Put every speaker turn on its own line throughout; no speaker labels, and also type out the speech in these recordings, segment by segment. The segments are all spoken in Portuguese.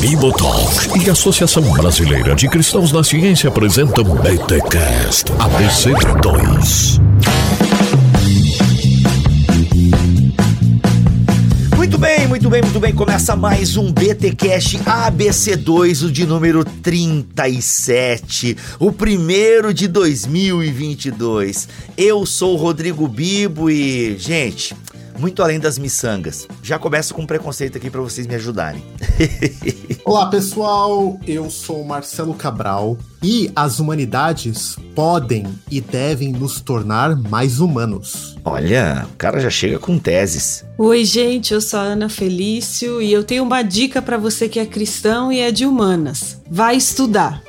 Bibotalk e Associação Brasileira de Cristãos na Ciência apresentam BTCast ABC2.
Muito bem, muito bem, muito bem. Começa mais um BT Cash ABC2, o de número 37, o primeiro de 2022. Eu sou o Rodrigo Bibo e, gente, muito além das miçangas. Já começo com um preconceito aqui para vocês me ajudarem.
Olá, pessoal. Eu sou Marcelo Cabral e as humanidades podem e devem nos tornar mais humanos.
Olha, o cara já chega com teses.
Oi, gente, eu sou a Ana Felício e eu tenho uma dica para você que é cristão e é de humanas. Vai estudar.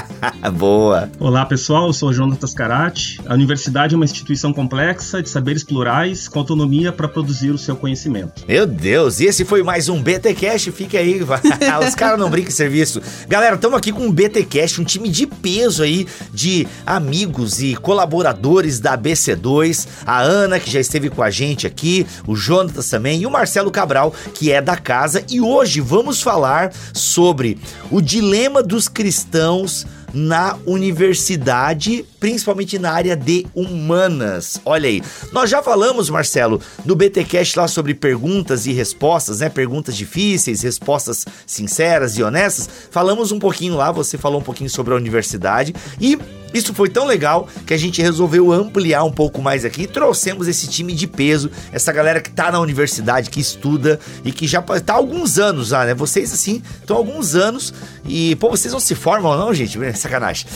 Boa.
Olá, pessoal, eu sou Jonas Tascarati. A universidade é uma instituição complexa de saberes plurais com autonomia para produzir o seu conhecimento.
Meu Deus, e esse foi mais um BT Cash, fica aí. Os caras não brincam em serviço. Galera, estamos aqui com um BT Cash, um time de peso aí de amigos e colaboradores da BC2. A Ana, que já esteve com a gente aqui, o Jonatas também e o Marcelo Cabral, que é da casa. E hoje vamos falar sobre o dilema dos cristãos na universidade, principalmente na área de humanas. Olha aí. Nós já falamos, Marcelo, no BTcast lá sobre perguntas e respostas, né? Perguntas difíceis, respostas sinceras e honestas. Falamos um pouquinho lá, você falou um pouquinho sobre a universidade e isso foi tão legal que a gente resolveu ampliar um pouco mais aqui. Trouxemos esse time de peso, essa galera que tá na universidade, que estuda e que já tá há alguns anos lá, né? Vocês, assim, estão há alguns anos e, pô, vocês não se formam, não, gente? Sacanagem.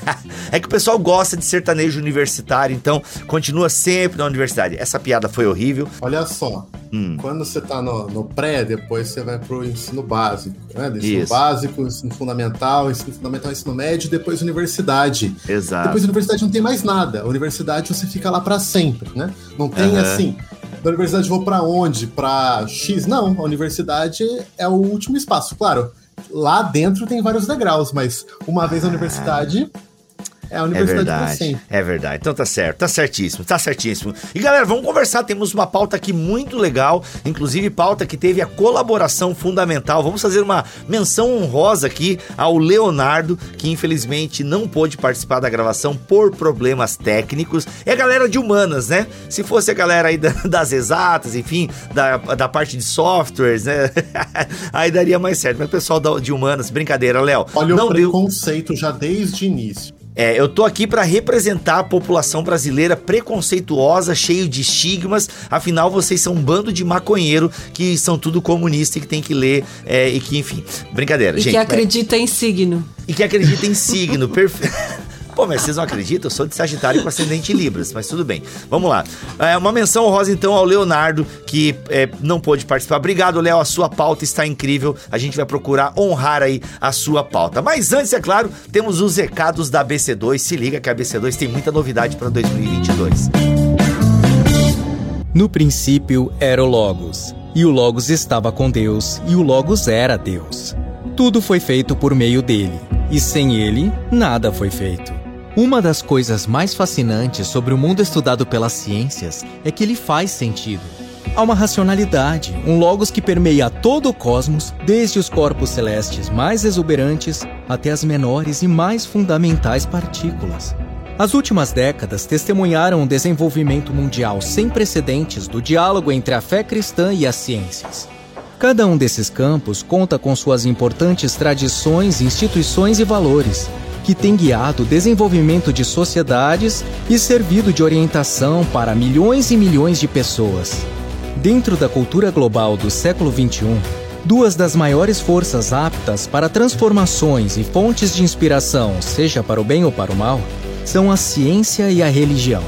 é que o pessoal gosta de sertanejo universitário, então continua sempre na universidade. Essa piada foi horrível.
Olha só, hum. quando você tá no, no, pré, depois você vai pro ensino básico, né? ensino Isso. básico, ensino fundamental, ensino fundamental, ensino médio, depois universidade.
Exato.
Depois da universidade não tem mais nada. A universidade você fica lá para sempre, né? Não tem uhum. assim. Da universidade vou para onde? Para X? Não, a universidade é o último espaço. Claro, lá dentro tem vários degraus, mas uma vez na universidade,
é a universidade é verdade, É verdade. Então tá certo, tá certíssimo, tá certíssimo. E galera, vamos conversar. Temos uma pauta aqui muito legal, inclusive pauta que teve a colaboração fundamental. Vamos fazer uma menção honrosa aqui ao Leonardo, que infelizmente não pôde participar da gravação por problemas técnicos. É a galera de humanas, né? Se fosse a galera aí das exatas, enfim, da, da parte de softwares, né? aí daria mais certo. Mas o pessoal de humanas, brincadeira, Léo.
Olha não o preconceito deu... já desde o início.
É, eu tô aqui para representar a população brasileira preconceituosa, cheio de estigmas. Afinal, vocês são um bando de maconheiro que são tudo comunista e que tem que ler é, e que, enfim, brincadeira,
e
gente.
E que acredita em signo.
E que acredita em signo, perfeito. Pô, mas vocês não acreditam? Eu sou de Sagitário com ascendente em Libras, mas tudo bem. Vamos lá. É, uma menção honrosa então ao Leonardo, que é, não pôde participar. Obrigado, Léo. A sua pauta está incrível. A gente vai procurar honrar aí a sua pauta. Mas antes, é claro, temos os recados da BC2. Se liga que a BC2 tem muita novidade para 2022.
No princípio era o Logos, e o Logos estava com Deus, e o Logos era Deus. Tudo foi feito por meio dele, e sem ele, nada foi feito. Uma das coisas mais fascinantes sobre o mundo estudado pelas ciências é que ele faz sentido. Há uma racionalidade, um logos que permeia todo o cosmos, desde os corpos celestes mais exuberantes até as menores e mais fundamentais partículas. As últimas décadas testemunharam um desenvolvimento mundial sem precedentes do diálogo entre a fé cristã e as ciências. Cada um desses campos conta com suas importantes tradições, instituições e valores, que tem guiado o desenvolvimento de sociedades e servido de orientação para milhões e milhões de pessoas. Dentro da cultura global do século XXI, duas das maiores forças aptas para transformações e fontes de inspiração, seja para o bem ou para o mal, são a ciência e a religião.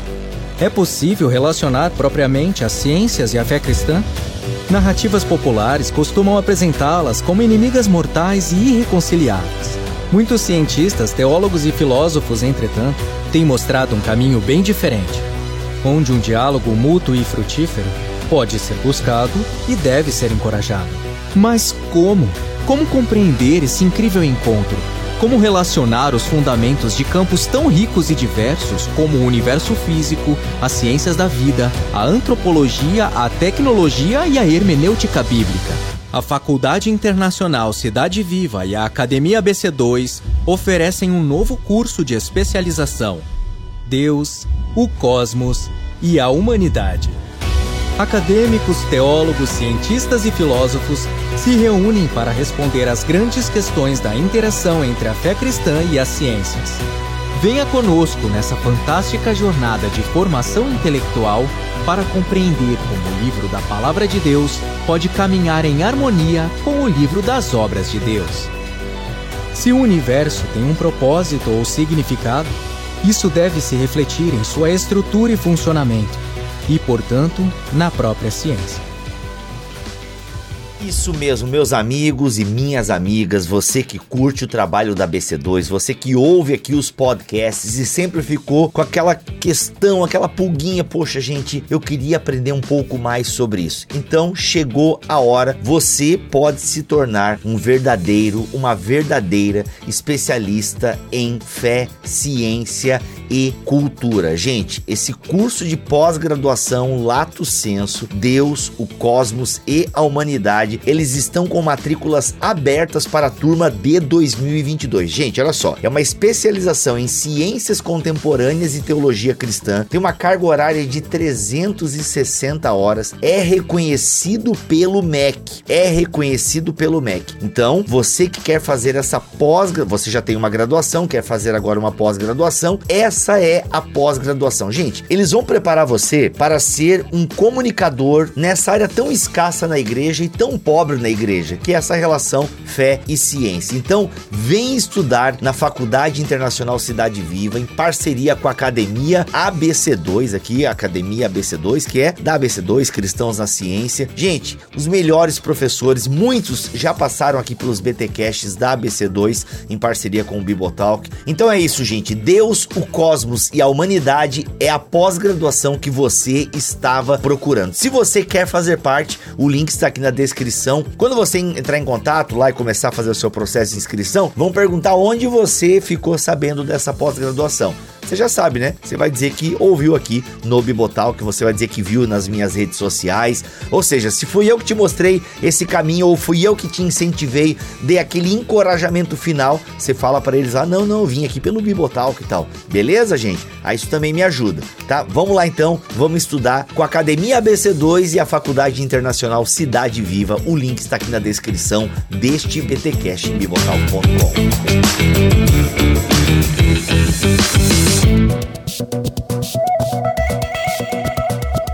É possível relacionar propriamente as ciências e a fé cristã? Narrativas populares costumam apresentá-las como inimigas mortais e irreconciliáveis. Muitos cientistas, teólogos e filósofos, entretanto, têm mostrado um caminho bem diferente, onde um diálogo mútuo e frutífero pode ser buscado e deve ser encorajado. Mas como? Como compreender esse incrível encontro? como relacionar os fundamentos de campos tão ricos e diversos como o universo físico, as ciências da vida, a antropologia, a tecnologia e a hermenêutica bíblica. A Faculdade Internacional Cidade Viva e a Academia ABC2 oferecem um novo curso de especialização: Deus, o Cosmos e a Humanidade. Acadêmicos, teólogos, cientistas e filósofos se reúnem para responder às grandes questões da interação entre a fé cristã e as ciências. Venha conosco nessa fantástica jornada de formação intelectual para compreender como o livro da Palavra de Deus pode caminhar em harmonia com o livro das obras de Deus. Se o universo tem um propósito ou significado, isso deve se refletir em sua estrutura e funcionamento e, portanto, na própria ciência.
Isso mesmo, meus amigos e minhas amigas, você que curte o trabalho da BC2, você que ouve aqui os podcasts e sempre ficou com aquela questão, aquela pulguinha, poxa, gente, eu queria aprender um pouco mais sobre isso. Então, chegou a hora, você pode se tornar um verdadeiro, uma verdadeira especialista em fé, ciência e cultura. Gente, esse curso de pós-graduação Lato Senso, Deus, o Cosmos e a Humanidade, eles estão com matrículas abertas para a turma de 2022. Gente, olha só, é uma especialização em ciências contemporâneas e teologia cristã, tem uma carga horária de 360 horas, é reconhecido pelo MEC, é reconhecido pelo MEC. Então, você que quer fazer essa pós, você já tem uma graduação, quer fazer agora uma pós-graduação, essa essa é a pós-graduação. Gente, eles vão preparar você para ser um comunicador nessa área tão escassa na igreja e tão pobre na igreja, que é essa relação fé e ciência. Então, vem estudar na Faculdade Internacional Cidade Viva, em parceria com a Academia ABC2, aqui, a Academia ABC2, que é da ABC2, Cristãos na Ciência. Gente, os melhores professores, muitos já passaram aqui pelos BTcasts da ABC2, em parceria com o Bibotalk. Então é isso, gente. Deus, o cosmos e a humanidade é a pós-graduação que você estava procurando. Se você quer fazer parte, o link está aqui na descrição. Quando você entrar em contato lá e começar a fazer o seu processo de inscrição, vão perguntar onde você ficou sabendo dessa pós-graduação você já sabe, né? Você vai dizer que ouviu aqui no Bibotal, que você vai dizer que viu nas minhas redes sociais. Ou seja, se fui eu que te mostrei esse caminho ou fui eu que te incentivei, dei aquele encorajamento final, você fala para eles: "Ah, não, não, vim aqui pelo Bibotal que tal". Beleza, gente? Aí isso também me ajuda, tá? Vamos lá então, vamos estudar com a Academia ABC2 e a Faculdade Internacional Cidade Viva. O link está aqui na descrição deste BTcast bibotal.com.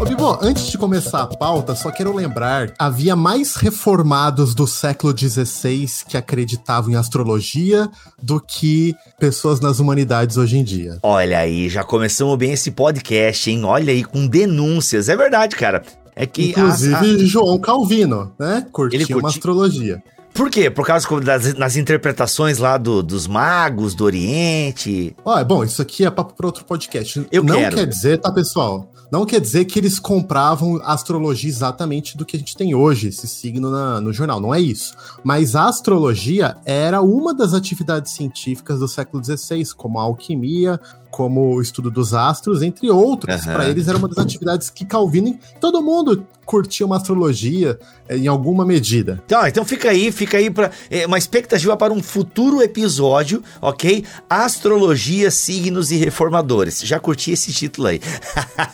Ô, Bibo, antes de começar a pauta, só quero lembrar: havia mais reformados do século XVI que acreditavam em astrologia do que pessoas nas humanidades hoje em dia.
Olha aí, já começamos bem esse podcast, hein? Olha aí, com denúncias. É verdade, cara. É que.
Inclusive, a, a... João Calvino, né? Curtiu curti... uma astrologia.
Por quê? Por causa das, das interpretações lá do, dos magos do Oriente?
Ah, é bom, isso aqui é papo para outro podcast.
Eu
Não
quero.
quer dizer, tá, pessoal? Não quer dizer que eles compravam astrologia exatamente do que a gente tem hoje, esse signo na, no jornal. Não é isso. Mas a astrologia era uma das atividades científicas do século XVI, como a alquimia, como o estudo dos astros, entre outros. Uhum. Para eles era uma das atividades que Calvino, todo mundo curtia uma astrologia eh, em alguma medida.
Então, então fica aí, fica aí para é, uma expectativa para um futuro episódio, ok? Astrologia, signos e reformadores. Já curti esse título aí.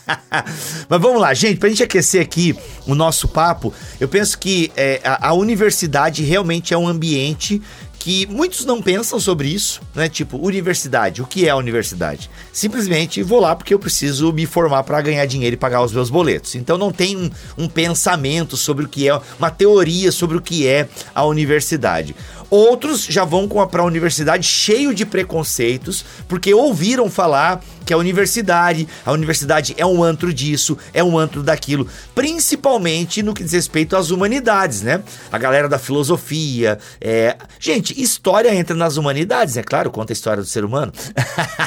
Mas vamos lá, gente, pra gente aquecer aqui o nosso papo, eu penso que é, a, a universidade realmente é um ambiente que muitos não pensam sobre isso, né? Tipo, universidade, o que é a universidade? Simplesmente vou lá porque eu preciso me formar para ganhar dinheiro e pagar os meus boletos. Então não tem um, um pensamento sobre o que é, uma teoria sobre o que é a universidade. Outros já vão para a universidade cheio de preconceitos, porque ouviram falar que a universidade, a universidade é um antro disso, é um antro daquilo, principalmente no que diz respeito às humanidades, né? A galera da filosofia, é... gente, história entra nas humanidades, é claro, conta a história do ser humano.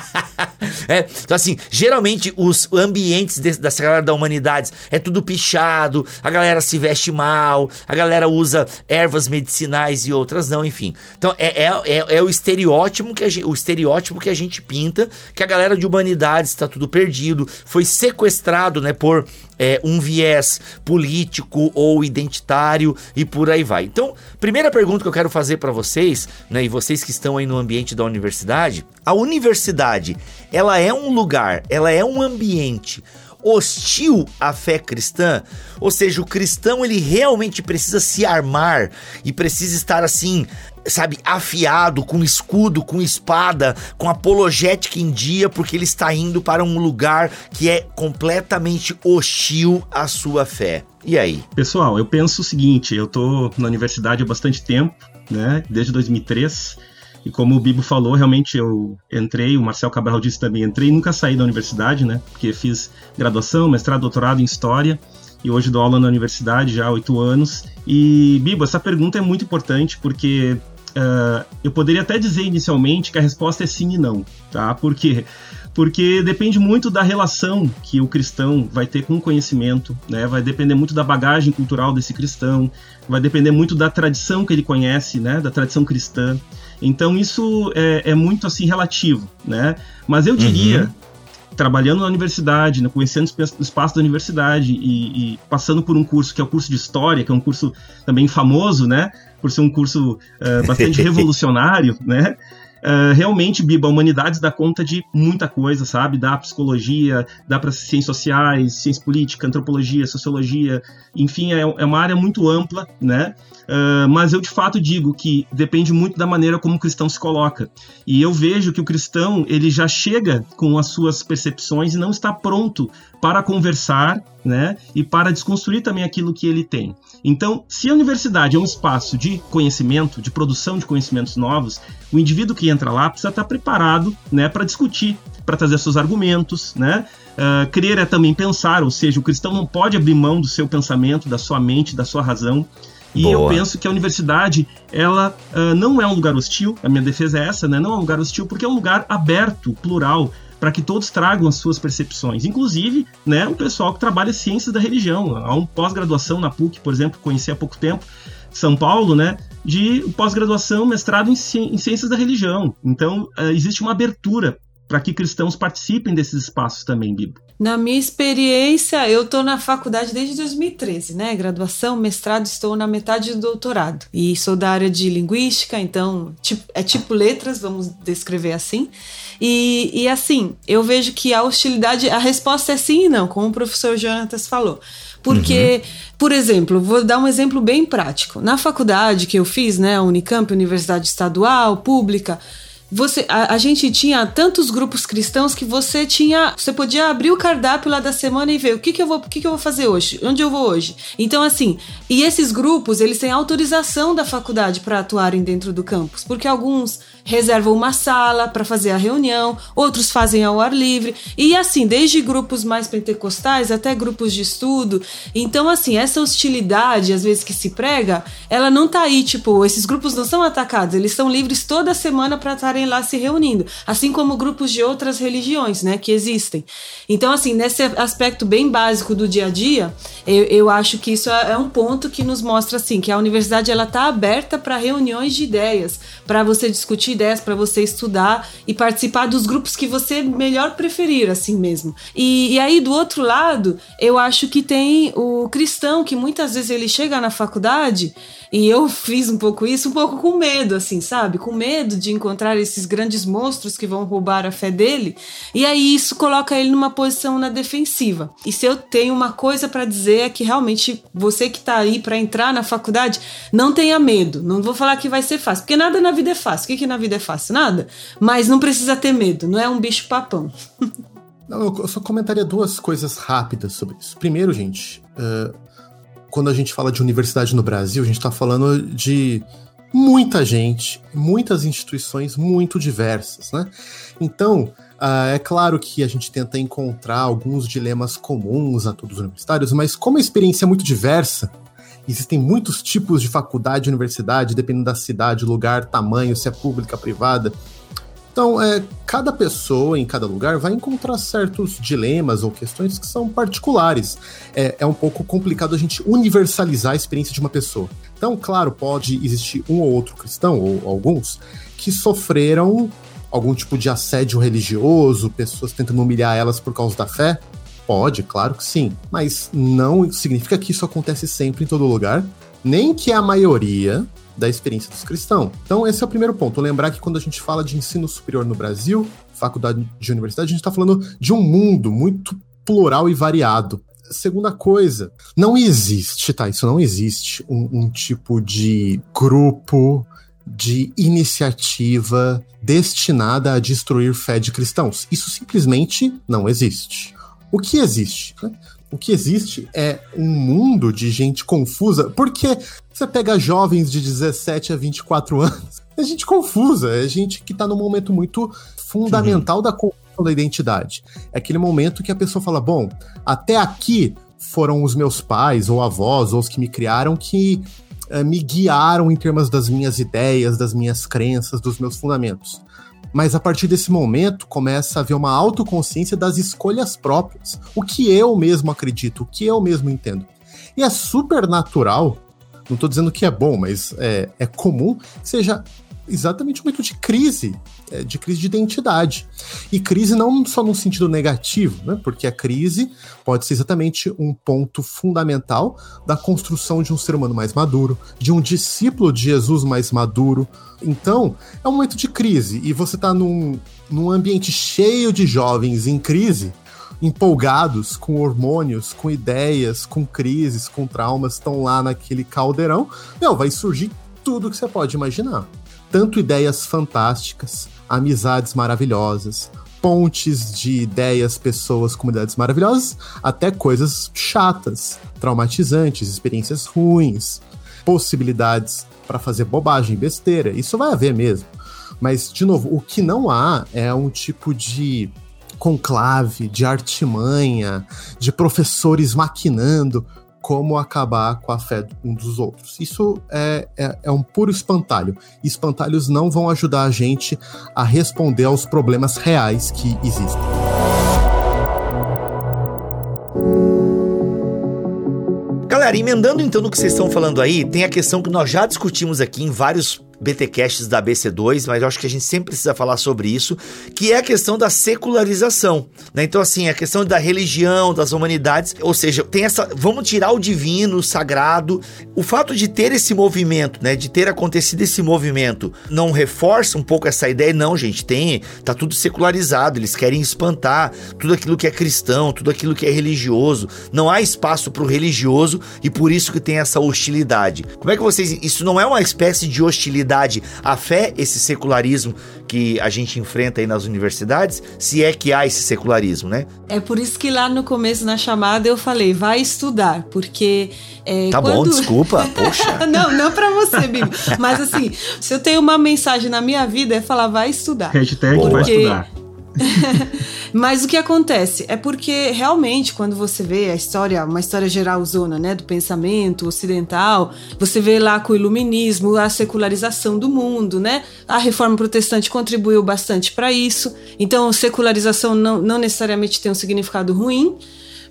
é, então assim, geralmente os ambientes desse, dessa galera da humanidades é tudo pichado, a galera se veste mal, a galera usa ervas medicinais e outras não, enfim. Então é, é, é, é o estereótipo que a gente, o estereótipo que a gente pinta, que a galera de humanidades está tudo perdido, foi sequestrado, né, por é, um viés político ou identitário e por aí vai. Então, primeira pergunta que eu quero fazer para vocês, né, e vocês que estão aí no ambiente da universidade, a universidade, ela é um lugar, ela é um ambiente hostil à fé cristã, ou seja, o cristão ele realmente precisa se armar e precisa estar assim, sabe, afiado, com escudo, com espada, com apologética em dia, porque ele está indo para um lugar que é completamente hostil à sua fé. E aí?
Pessoal, eu penso o seguinte, eu tô na universidade há bastante tempo, né, desde 2003, e como o Bibo falou, realmente eu entrei, o Marcel Cabral disse também, entrei e nunca saí da universidade, né? Porque fiz graduação, mestrado, doutorado em História e hoje dou aula na universidade já há oito anos. E, Bibo, essa pergunta é muito importante porque uh, eu poderia até dizer inicialmente que a resposta é sim e não, tá? Por quê? Porque depende muito da relação que o cristão vai ter com o conhecimento, né? Vai depender muito da bagagem cultural desse cristão, vai depender muito da tradição que ele conhece, né? Da tradição cristã. Então isso é, é muito assim relativo, né? Mas eu diria, uhum. trabalhando na universidade, né, conhecendo o espaço da universidade e, e, passando por um curso que é o curso de história, que é um curso também famoso, né? Por ser um curso uh, bastante revolucionário, né? Uh, realmente, Biba, a humanidades dá conta de muita coisa, sabe? Dá psicologia, dá para ciências sociais, ciência política, antropologia, sociologia, enfim, é, é uma área muito ampla, né? Uh, mas eu de fato digo que depende muito da maneira como o cristão se coloca. E eu vejo que o cristão ele já chega com as suas percepções e não está pronto para conversar, né? E para desconstruir também aquilo que ele tem. Então, se a universidade é um espaço de conhecimento, de produção de conhecimentos novos, o indivíduo que entra lá precisa estar preparado, né, para discutir, para trazer seus argumentos, né? Uh, crer é também pensar, ou seja, o cristão não pode abrir mão do seu pensamento, da sua mente, da sua razão. E Boa. eu penso que a universidade, ela uh, não é um lugar hostil, a minha defesa é essa, né? Não é um lugar hostil porque é um lugar aberto, plural, para que todos tragam as suas percepções. Inclusive, né, o pessoal que trabalha ciências da religião. Há um pós-graduação na PUC, por exemplo, conheci há pouco tempo, São Paulo, né, de pós-graduação, mestrado em, ci em, ciências da religião. Então, uh, existe uma abertura para que cristãos participem desses espaços também, Bibo.
Na minha experiência, eu estou na faculdade desde 2013, né? Graduação, mestrado, estou na metade do doutorado. E sou da área de linguística, então é tipo letras, vamos descrever assim. E, e assim, eu vejo que a hostilidade, a resposta é sim e não, como o professor Jonatas falou. Porque, uhum. por exemplo, vou dar um exemplo bem prático. Na faculdade que eu fiz, né, Unicamp, Universidade Estadual, Pública, você, a, a, gente tinha tantos grupos cristãos que você tinha, você podia abrir o cardápio lá da semana e ver o que, que eu vou, o que, que eu vou fazer hoje, onde eu vou hoje. Então assim, e esses grupos eles têm autorização da faculdade para atuarem dentro do campus, porque alguns reservam uma sala para fazer a reunião, outros fazem ao ar livre, e assim, desde grupos mais pentecostais até grupos de estudo. Então, assim, essa hostilidade, às vezes, que se prega, ela não tá aí, tipo, esses grupos não são atacados, eles são livres toda semana para estarem lá se reunindo, assim como grupos de outras religiões, né, que existem. Então, assim, nesse aspecto bem básico do dia a dia, eu, eu acho que isso é, é um ponto que nos mostra, assim, que a universidade ela tá aberta para reuniões de ideias, para você discutir ideias para você estudar e participar dos grupos que você melhor preferir, assim mesmo. E, e aí, do outro lado, eu acho que tem o cristão que muitas vezes ele chega na faculdade e eu fiz um pouco isso, um pouco com medo, assim, sabe? Com medo de encontrar esses grandes monstros que vão roubar a fé dele. E aí isso coloca ele numa posição na defensiva. E se eu tenho uma coisa para dizer é que realmente você que tá aí para entrar na faculdade, não tenha medo. Não vou falar que vai ser fácil, porque nada na vida é fácil. O que, que na vida é fácil? Nada. Mas não precisa ter medo, não é um bicho papão.
Não, eu só comentaria duas coisas rápidas sobre isso. Primeiro, gente, uh, quando a gente fala de universidade no Brasil, a gente está falando de muita gente, muitas instituições muito diversas, né? Então, uh, é claro que a gente tenta encontrar alguns dilemas comuns a todos os universitários, mas como a experiência é muito diversa, existem muitos tipos de faculdade universidade, dependendo da cidade, lugar, tamanho, se é pública, privada. Então, é, cada pessoa em cada lugar vai encontrar certos dilemas ou questões que são particulares. É, é um pouco complicado a gente universalizar a experiência de uma pessoa. Então, claro, pode existir um ou outro cristão, ou alguns, que sofreram algum tipo de assédio religioso, pessoas tentando humilhar elas por causa da fé. Pode, claro que sim. Mas não significa que isso acontece sempre em todo lugar, nem que a maioria da experiência dos cristãos. Então, esse é o primeiro ponto. Lembrar que quando a gente fala de ensino superior no Brasil, faculdade de universidade, a gente está falando de um mundo muito plural e variado. Segunda coisa, não existe, tá? Isso não existe um, um tipo de grupo de iniciativa destinada a destruir fé de cristãos. Isso simplesmente não existe. O que existe? Né? O que existe é um mundo de gente confusa, porque você pega jovens de 17 a 24 anos, é gente confusa, é gente que tá num momento muito fundamental uhum. da construção da identidade. É aquele momento que a pessoa fala: bom, até aqui foram os meus pais ou avós ou os que me criaram que eh, me guiaram em termos das minhas ideias, das minhas crenças, dos meus fundamentos mas a partir desse momento começa a haver uma autoconsciência das escolhas próprias. O que eu mesmo acredito, o que eu mesmo entendo. E é super natural, não estou dizendo que é bom, mas é, é comum seja exatamente um momento de crise, é, de crise de identidade. E crise não só no sentido negativo, né? porque a crise pode ser exatamente um ponto fundamental da construção de um ser humano mais maduro, de um discípulo de Jesus mais maduro. Então, é um momento de crise, e você está num, num ambiente cheio de jovens em crise, empolgados com hormônios, com ideias, com crises, com traumas, estão lá naquele caldeirão, não, vai surgir tudo que você pode imaginar tanto ideias fantásticas, amizades maravilhosas, pontes de ideias, pessoas, comunidades maravilhosas, até coisas chatas, traumatizantes, experiências ruins, possibilidades para fazer bobagem, besteira. Isso vai haver mesmo. Mas, de novo, o que não há é um tipo de conclave, de artimanha, de professores maquinando como acabar com a fé um dos outros. Isso é, é, é, um puro espantalho. Espantalhos não vão ajudar a gente a responder aos problemas reais que existem.
Galera, emendando então no que vocês estão falando aí, tem a questão que nós já discutimos aqui em vários BTcasts da BC2, mas eu acho que a gente sempre precisa falar sobre isso, que é a questão da secularização, né? Então assim, a questão da religião, das humanidades, ou seja, tem essa, vamos tirar o divino, o sagrado. O fato de ter esse movimento, né, de ter acontecido esse movimento, não reforça um pouco essa ideia? Não, gente, tem, tá tudo secularizado, eles querem espantar tudo aquilo que é cristão, tudo aquilo que é religioso. Não há espaço para o religioso e por isso que tem essa hostilidade. Como é que vocês, isso não é uma espécie de hostilidade realidade a fé, esse secularismo que a gente enfrenta aí nas universidades, se é que há esse secularismo, né?
É por isso que lá no começo na chamada eu falei, vai estudar, porque. É,
tá quando... bom, desculpa, poxa.
não, não pra você, Bibi. Mas assim, se eu tenho uma mensagem na minha vida é falar, vai estudar.
Hashtag porque... vai estudar.
Mas o que acontece é porque realmente quando você vê a história, uma história geralzona, né, do pensamento ocidental, você vê lá com o iluminismo, a secularização do mundo, né? A reforma protestante contribuiu bastante para isso. Então, secularização não, não necessariamente tem um significado ruim,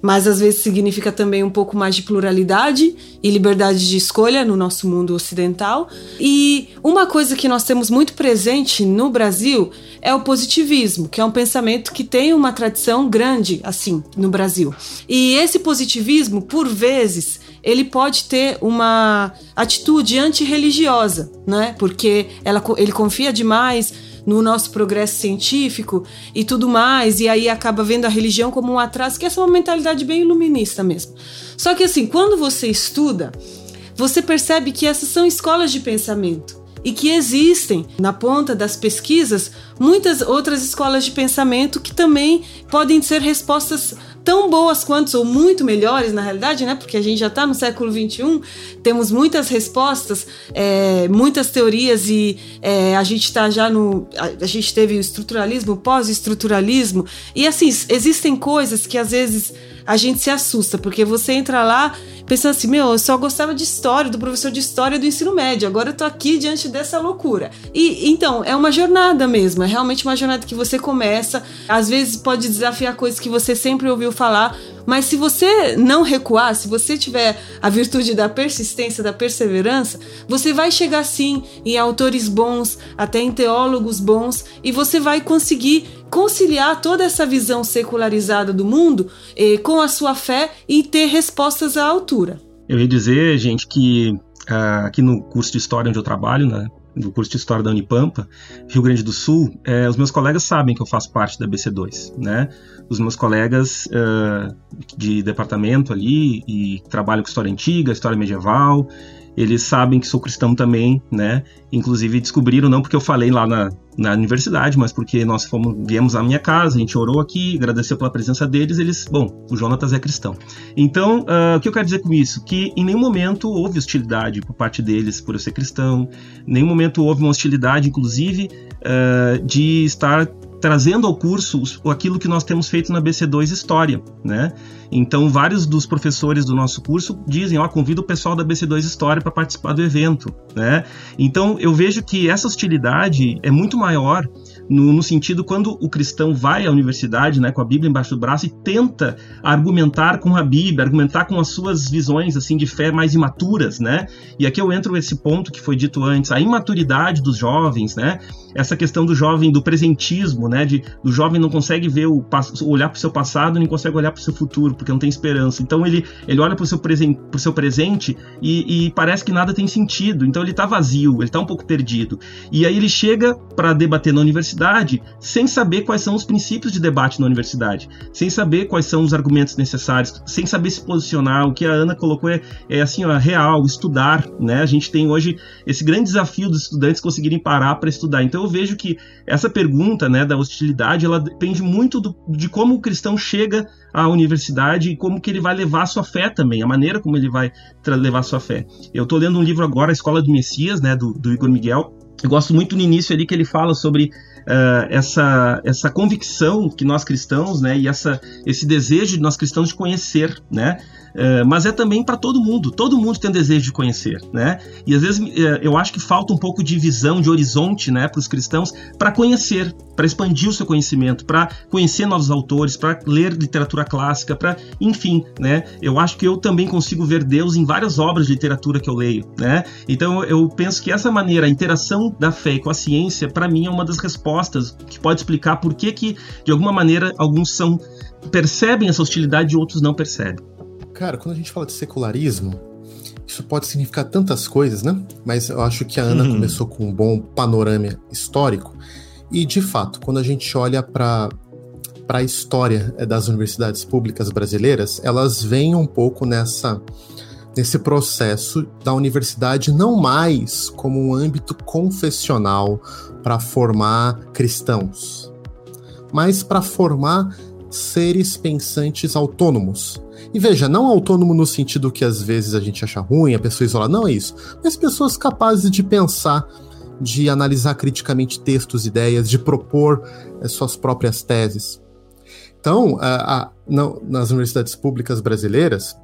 mas às vezes significa também um pouco mais de pluralidade e liberdade de escolha no nosso mundo ocidental. E uma coisa que nós temos muito presente no Brasil é o positivismo, que é um pensamento que tem uma tradição grande assim no Brasil. E esse positivismo, por vezes, ele pode ter uma atitude antirreligiosa, né? Porque ela, ele confia demais no nosso progresso científico e tudo mais, e aí acaba vendo a religião como um atraso, que essa é uma mentalidade bem iluminista mesmo. Só que assim, quando você estuda, você percebe que essas são escolas de pensamento e que existem na ponta das pesquisas muitas outras escolas de pensamento que também podem ser respostas tão boas quanto, ou muito melhores na realidade, né? Porque a gente já está no século XXI, temos muitas respostas, é, muitas teorias e é, a gente está já no. A, a, gente teve o estruturalismo, pós-estruturalismo, e assim, existem coisas que às vezes a gente se assusta, porque você entra lá pensando assim, meu, eu só gostava de história, do professor de história do ensino médio, agora eu tô aqui diante dessa loucura. E então, é uma jornada mesmo, é realmente uma jornada que você começa, às vezes pode desafiar coisas que você sempre ouviu falar, mas se você não recuar, se você tiver a virtude da persistência, da perseverança, você vai chegar sim em autores bons, até em teólogos bons, e você vai conseguir conciliar toda essa visão secularizada do mundo eh, com a sua fé e ter respostas à altura.
Eu ia dizer, gente, que uh, aqui no curso de história onde eu trabalho, né, curso de História da Unipampa, Rio Grande do Sul, é, os meus colegas sabem que eu faço parte da BC2, né? Os meus colegas uh, de departamento ali e trabalham com história antiga, história medieval, eles sabem que sou cristão também, né? Inclusive descobriram não porque eu falei lá na, na universidade, mas porque nós fomos, viemos à minha casa, a gente orou aqui, agradeceu pela presença deles, eles, bom, o Jonatas é cristão. Então, uh, o que eu quero dizer com isso? Que em nenhum momento houve hostilidade por parte deles por eu ser cristão, em nenhum momento houve uma hostilidade, inclusive, uh, de estar trazendo ao curso aquilo que nós temos feito na BC2 História, né? Então, vários dos professores do nosso curso dizem, ó, convido o pessoal da BC2 História para participar do evento, né? Então, eu vejo que essa hostilidade é muito maior no, no, sentido quando o cristão vai à universidade, né, com a Bíblia embaixo do braço e tenta argumentar com a Bíblia, argumentar com as suas visões assim de fé mais imaturas, né? E aqui eu entro nesse ponto que foi dito antes, a imaturidade dos jovens, né? Essa questão do jovem do presentismo, né? De o jovem não consegue ver o olhar para o seu passado, nem consegue olhar para o seu futuro, porque não tem esperança. Então ele ele olha para o seu, presen seu presente e, e parece que nada tem sentido. Então ele está vazio, ele está um pouco perdido. E aí ele chega para debater na universidade universidade sem saber quais são os princípios de debate na universidade, sem saber quais são os argumentos necessários, sem saber se posicionar. O que a Ana colocou é, é assim, ó, real, estudar, né? A gente tem hoje esse grande desafio dos estudantes conseguirem parar para estudar. Então eu vejo que essa pergunta, né, da hostilidade, ela depende muito do, de como o cristão chega à universidade e como que ele vai levar a sua fé também, a maneira como ele vai levar a sua fé. Eu estou lendo um livro agora, A Escola do Messias, né, do, do Igor Miguel, eu gosto muito no início ali que ele fala sobre uh, essa, essa convicção que nós cristãos, né, e essa, esse desejo de nós cristãos de conhecer, né, é, mas é também para todo mundo. Todo mundo tem desejo de conhecer, né? E às vezes é, eu acho que falta um pouco de visão, de horizonte, né, para os cristãos, para conhecer, para expandir o seu conhecimento, para conhecer novos autores, para ler literatura clássica, para, enfim, né? Eu acho que eu também consigo ver Deus em várias obras de literatura que eu leio, né? Então eu penso que essa maneira, a interação da fé com a ciência, para mim é uma das respostas que pode explicar por que que de alguma maneira alguns são percebem essa hostilidade e outros não percebem.
Cara, quando a gente fala de secularismo, isso pode significar tantas coisas, né? Mas eu acho que a Ana uhum. começou com um bom panorama histórico. E, de fato, quando a gente olha para a história eh, das universidades públicas brasileiras, elas vêm um pouco nessa nesse processo da universidade não mais como um âmbito confessional para formar cristãos, mas para formar seres pensantes autônomos, e veja, não autônomo no sentido que às vezes a gente acha ruim, a pessoa isola, não é isso. Mas pessoas capazes de pensar, de analisar criticamente textos, ideias, de propor é, suas próprias teses. Então, a, a, não, nas universidades públicas brasileiras,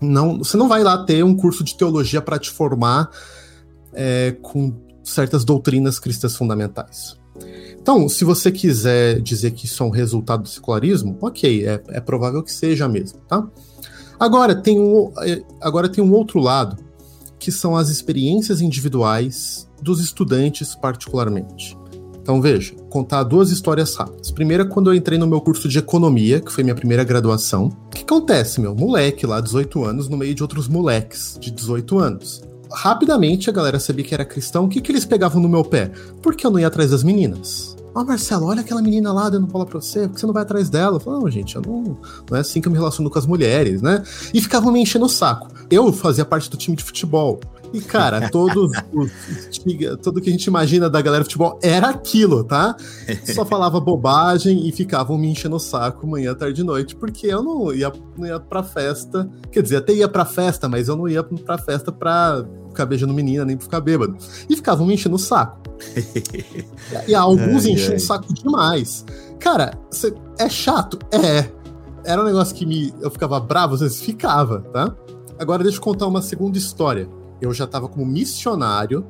não, você não vai lá ter um curso de teologia para te formar é, com certas doutrinas cristãs fundamentais. Então, se você quiser dizer que isso é um resultado do secularismo, ok, é, é provável que seja mesmo, tá? Agora tem, um, é, agora tem um outro lado, que são as experiências individuais dos estudantes, particularmente. Então, veja, contar duas histórias rápidas. Primeira, quando eu entrei no meu curso de economia, que foi minha primeira graduação. O que acontece, meu? Moleque lá, 18 anos, no meio de outros moleques de 18 anos rapidamente a galera sabia que era cristão. O que, que eles pegavam no meu pé? Porque eu não ia atrás das meninas. Ó, oh, Marcelo, olha aquela menina lá dando bola pra você, por que você não vai atrás dela? Eu falei, não, gente, eu não, não é assim que eu me relaciono com as mulheres, né? E ficavam me enchendo o saco. Eu fazia parte do time de futebol. E, cara, todos os, tudo que a gente imagina da galera de futebol era aquilo, tá? Só falava bobagem e ficavam me enchendo o saco manhã, tarde e noite, porque eu não ia, não ia pra festa. Quer dizer, até ia pra festa, mas eu não ia pra festa pra ficar beijando menina, nem pra ficar bêbado. E ficavam me enchendo o saco. e alguns enchiam o saco demais. Cara, cê, é chato? É. era um negócio que me, eu ficava bravo, às vezes ficava, tá? Agora deixa eu contar uma segunda história. Eu já estava como missionário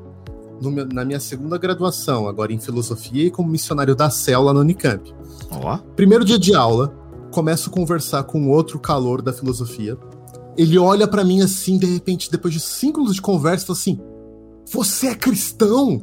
meu, na minha segunda graduação, agora em filosofia, e como missionário da CEL lá no Unicamp.
Ó.
Primeiro dia de aula, começo a conversar com outro calor da filosofia. Ele olha para mim assim, de repente, depois de cinco minutos de conversa, fala assim: Você é cristão?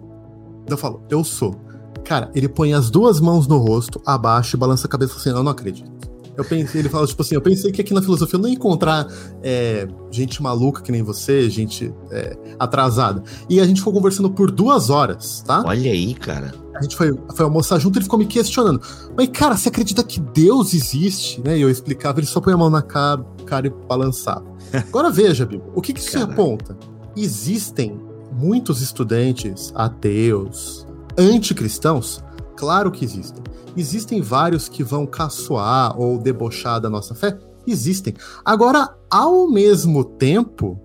Eu falo, eu sou. Cara, ele põe as duas mãos no rosto, abaixa e balança a cabeça assim, eu não acredito. Eu pensei, ele fala, tipo assim, eu pensei que aqui na filosofia eu não ia encontrar é, gente maluca que nem você, gente é, atrasada. E a gente ficou conversando por duas horas, tá?
Olha aí, cara.
A gente foi, foi almoçar junto e ele ficou me questionando. Mas, cara, você acredita que Deus existe? Né? E eu explicava, ele só põe a mão na cara, cara e balançava. Agora veja, Bibo, o que, que isso Caraca. aponta? Existem muitos estudantes ateus, anticristãos? Claro que existem. Existem vários que vão caçoar ou debochar da nossa fé? Existem. Agora, ao mesmo tempo,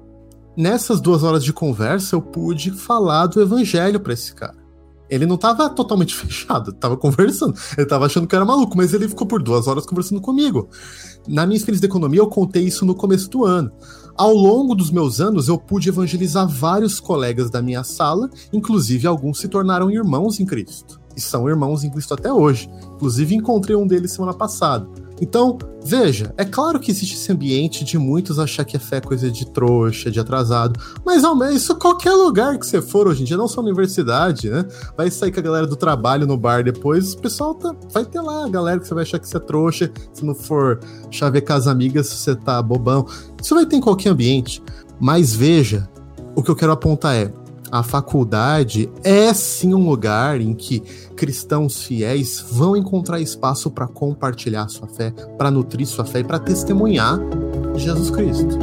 nessas duas horas de conversa, eu pude falar do evangelho para esse cara. Ele não tava totalmente fechado, tava conversando. Ele tava achando que era maluco, mas ele ficou por duas horas conversando comigo. Na minha experiência de economia, eu contei isso no começo do ano. Ao longo dos meus anos, eu pude evangelizar vários colegas da minha sala, inclusive alguns se tornaram irmãos em Cristo e são irmãos em Cristo até hoje. Inclusive, encontrei um deles semana passada. Então, veja, é claro que existe esse ambiente de muitos achar que a fé é coisa de trouxa, de atrasado, mas ao menos isso qualquer lugar que você for hoje em dia, não só universidade, né? Vai sair com a galera do trabalho no bar depois, o pessoal tá, vai ter lá a galera que você vai achar que você é trouxa, se não for chavecar as amigas, você tá bobão. Isso vai ter em qualquer ambiente. Mas veja, o que eu quero apontar é, a faculdade é sim um lugar em que cristãos fiéis vão encontrar espaço para compartilhar sua fé, para nutrir sua fé e para testemunhar Jesus Cristo.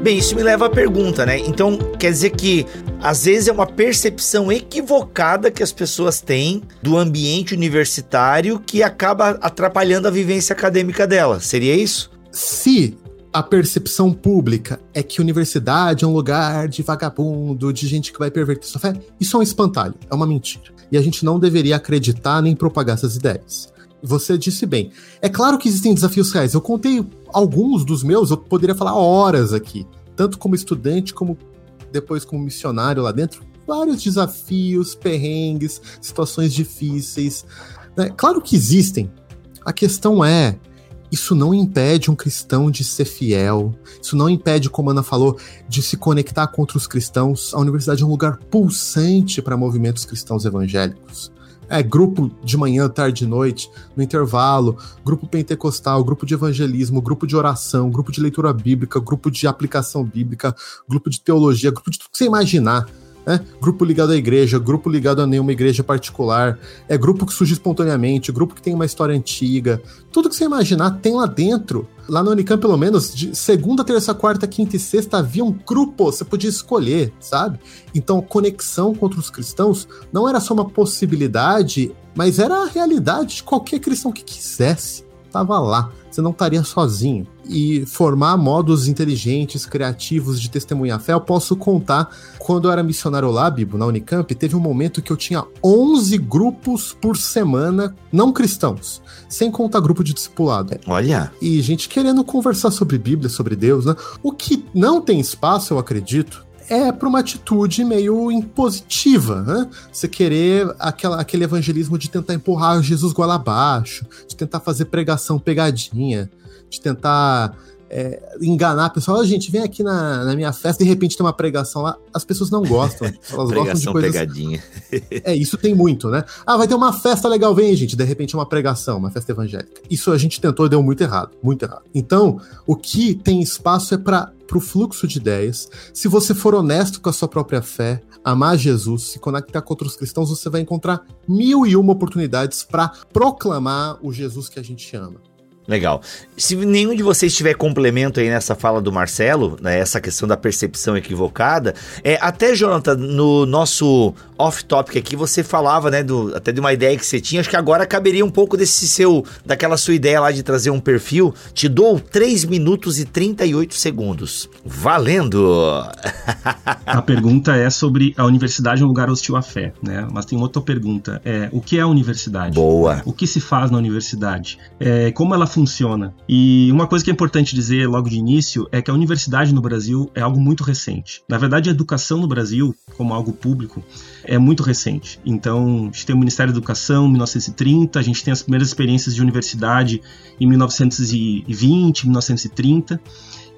Bem, isso me leva à pergunta, né? Então, quer dizer que às vezes é uma percepção equivocada que as pessoas têm do ambiente universitário que acaba atrapalhando a vivência acadêmica dela. Seria isso?
Se a percepção pública é que universidade é um lugar de vagabundo, de gente que vai perverter sua fé, isso é um espantalho, é uma mentira. E a gente não deveria acreditar nem propagar essas ideias. Você disse bem. É claro que existem desafios reais. Eu contei alguns dos meus, eu poderia falar horas aqui tanto como estudante como depois como missionário lá dentro, vários desafios, perrengues, situações difíceis. Né? Claro que existem. A questão é, isso não impede um cristão de ser fiel. Isso não impede, como a Ana falou, de se conectar com outros cristãos. A universidade é um lugar pulsante para movimentos cristãos evangélicos. É, grupo de manhã, tarde e noite, no intervalo, grupo pentecostal, grupo de evangelismo, grupo de oração, grupo de leitura bíblica, grupo de aplicação bíblica, grupo de teologia, grupo de tudo que você imaginar né? Grupo ligado à igreja, grupo ligado a nenhuma igreja particular, é grupo que surge espontaneamente, grupo que tem uma história antiga. Tudo que você imaginar tem lá dentro. Lá no Unicamp, pelo menos, de segunda, terça, quarta, quinta e sexta havia um grupo, você podia escolher, sabe? Então, conexão com outros cristãos não era só uma possibilidade, mas era a realidade de qualquer cristão que quisesse. Tava lá você não estaria sozinho. E formar modos inteligentes, criativos de testemunhar fé, eu posso contar. Quando eu era missionário lá, Bibo, na Unicamp, teve um momento que eu tinha 11 grupos por semana não cristãos, sem contar grupo de discipulado.
Olha!
E gente querendo conversar sobre Bíblia, sobre Deus, né? O que não tem espaço, eu acredito, é para uma atitude meio impositiva, né? Você querer aquela, aquele evangelismo de tentar empurrar Jesus goela abaixo, de tentar fazer pregação pegadinha, de tentar é, enganar a pessoa. Oh, gente, vem aqui na, na, minha festa e de repente tem uma pregação lá. As pessoas não gostam. Elas gostam de coisas.
pegadinha.
é, isso tem muito, né? Ah, vai ter uma festa legal, vem, gente. De repente é uma pregação, uma festa evangélica. Isso a gente tentou e deu muito errado. Muito errado. Então, o que tem espaço é para o fluxo de ideias. Se você for honesto com a sua própria fé, amar Jesus, se conectar com outros cristãos, você vai encontrar mil e uma oportunidades para proclamar o Jesus que a gente ama.
Legal. Se nenhum de vocês tiver complemento aí nessa fala do Marcelo, né, essa questão da percepção equivocada, é, até, Jonathan, no nosso off-topic aqui, você falava, né, do, até de uma ideia que você tinha. Acho que agora caberia um pouco desse seu, daquela sua ideia lá de trazer um perfil. Te dou 3 minutos e 38 segundos. Valendo!
a pergunta é sobre a universidade é um lugar hostil à fé, né? Mas tem outra pergunta, é o que é a universidade?
Boa.
O que se faz na universidade? É, como ela funciona? E uma coisa que é importante dizer logo de início é que a universidade no Brasil é algo muito recente. Na verdade, a educação no Brasil, como algo público, é muito recente. Então, a gente tem o Ministério da Educação em 1930, a gente tem as primeiras experiências de universidade em 1920, 1930.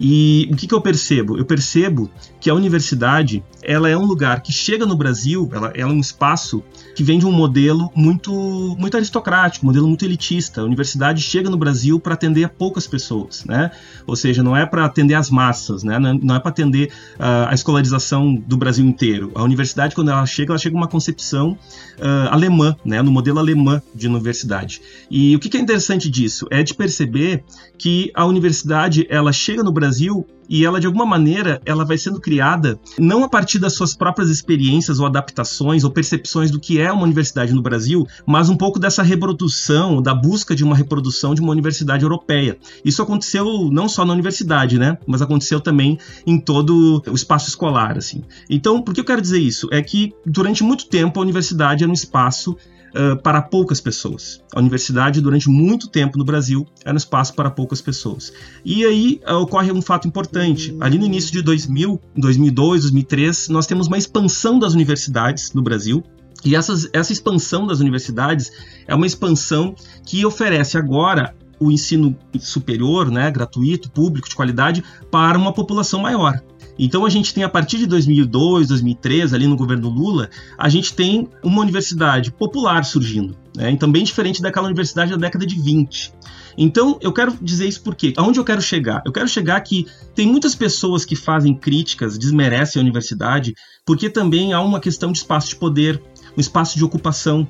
E o que, que, eu percebo? Eu percebo que a universidade ela é um lugar que chega no Brasil, ela, ela é um espaço que vem de um modelo muito, muito aristocrático, modelo muito elitista. A universidade chega no Brasil para atender a poucas pessoas, né? Ou seja, não é para atender as massas, né? Não é, é para atender uh, a escolarização do Brasil inteiro. A universidade, quando ela chega, ela chega com uma concepção uh, alemã, né? No modelo alemã de universidade. E o que, que é interessante disso? É de perceber que a universidade ela chega no Brasil e ela de alguma maneira ela vai sendo criada não a partir das suas próprias experiências ou adaptações ou percepções do que é uma universidade no Brasil, mas um pouco dessa reprodução, da busca de uma reprodução de uma universidade europeia. Isso aconteceu não só na universidade, né, mas aconteceu também em todo o espaço escolar, assim. Então, por que eu quero dizer isso? É que durante muito tempo a universidade era um espaço uh, para poucas pessoas. A universidade, durante muito tempo no Brasil, era um espaço para poucas pessoas. E aí uh, ocorre um fato importante. Ali no início de 2000, 2002, 2003, nós temos uma expansão das universidades no Brasil. E essas, essa expansão das universidades é uma expansão que oferece agora o ensino superior, né, gratuito, público, de qualidade, para uma população maior. Então a gente tem a partir de 2002, 2003, ali no governo Lula, a gente tem uma universidade popular surgindo, né? Então bem diferente daquela universidade da década de 20. Então eu quero dizer isso porque aonde eu quero chegar? Eu quero chegar que tem muitas pessoas que fazem críticas, desmerecem a universidade, porque também há uma questão de espaço de poder, um espaço de ocupação.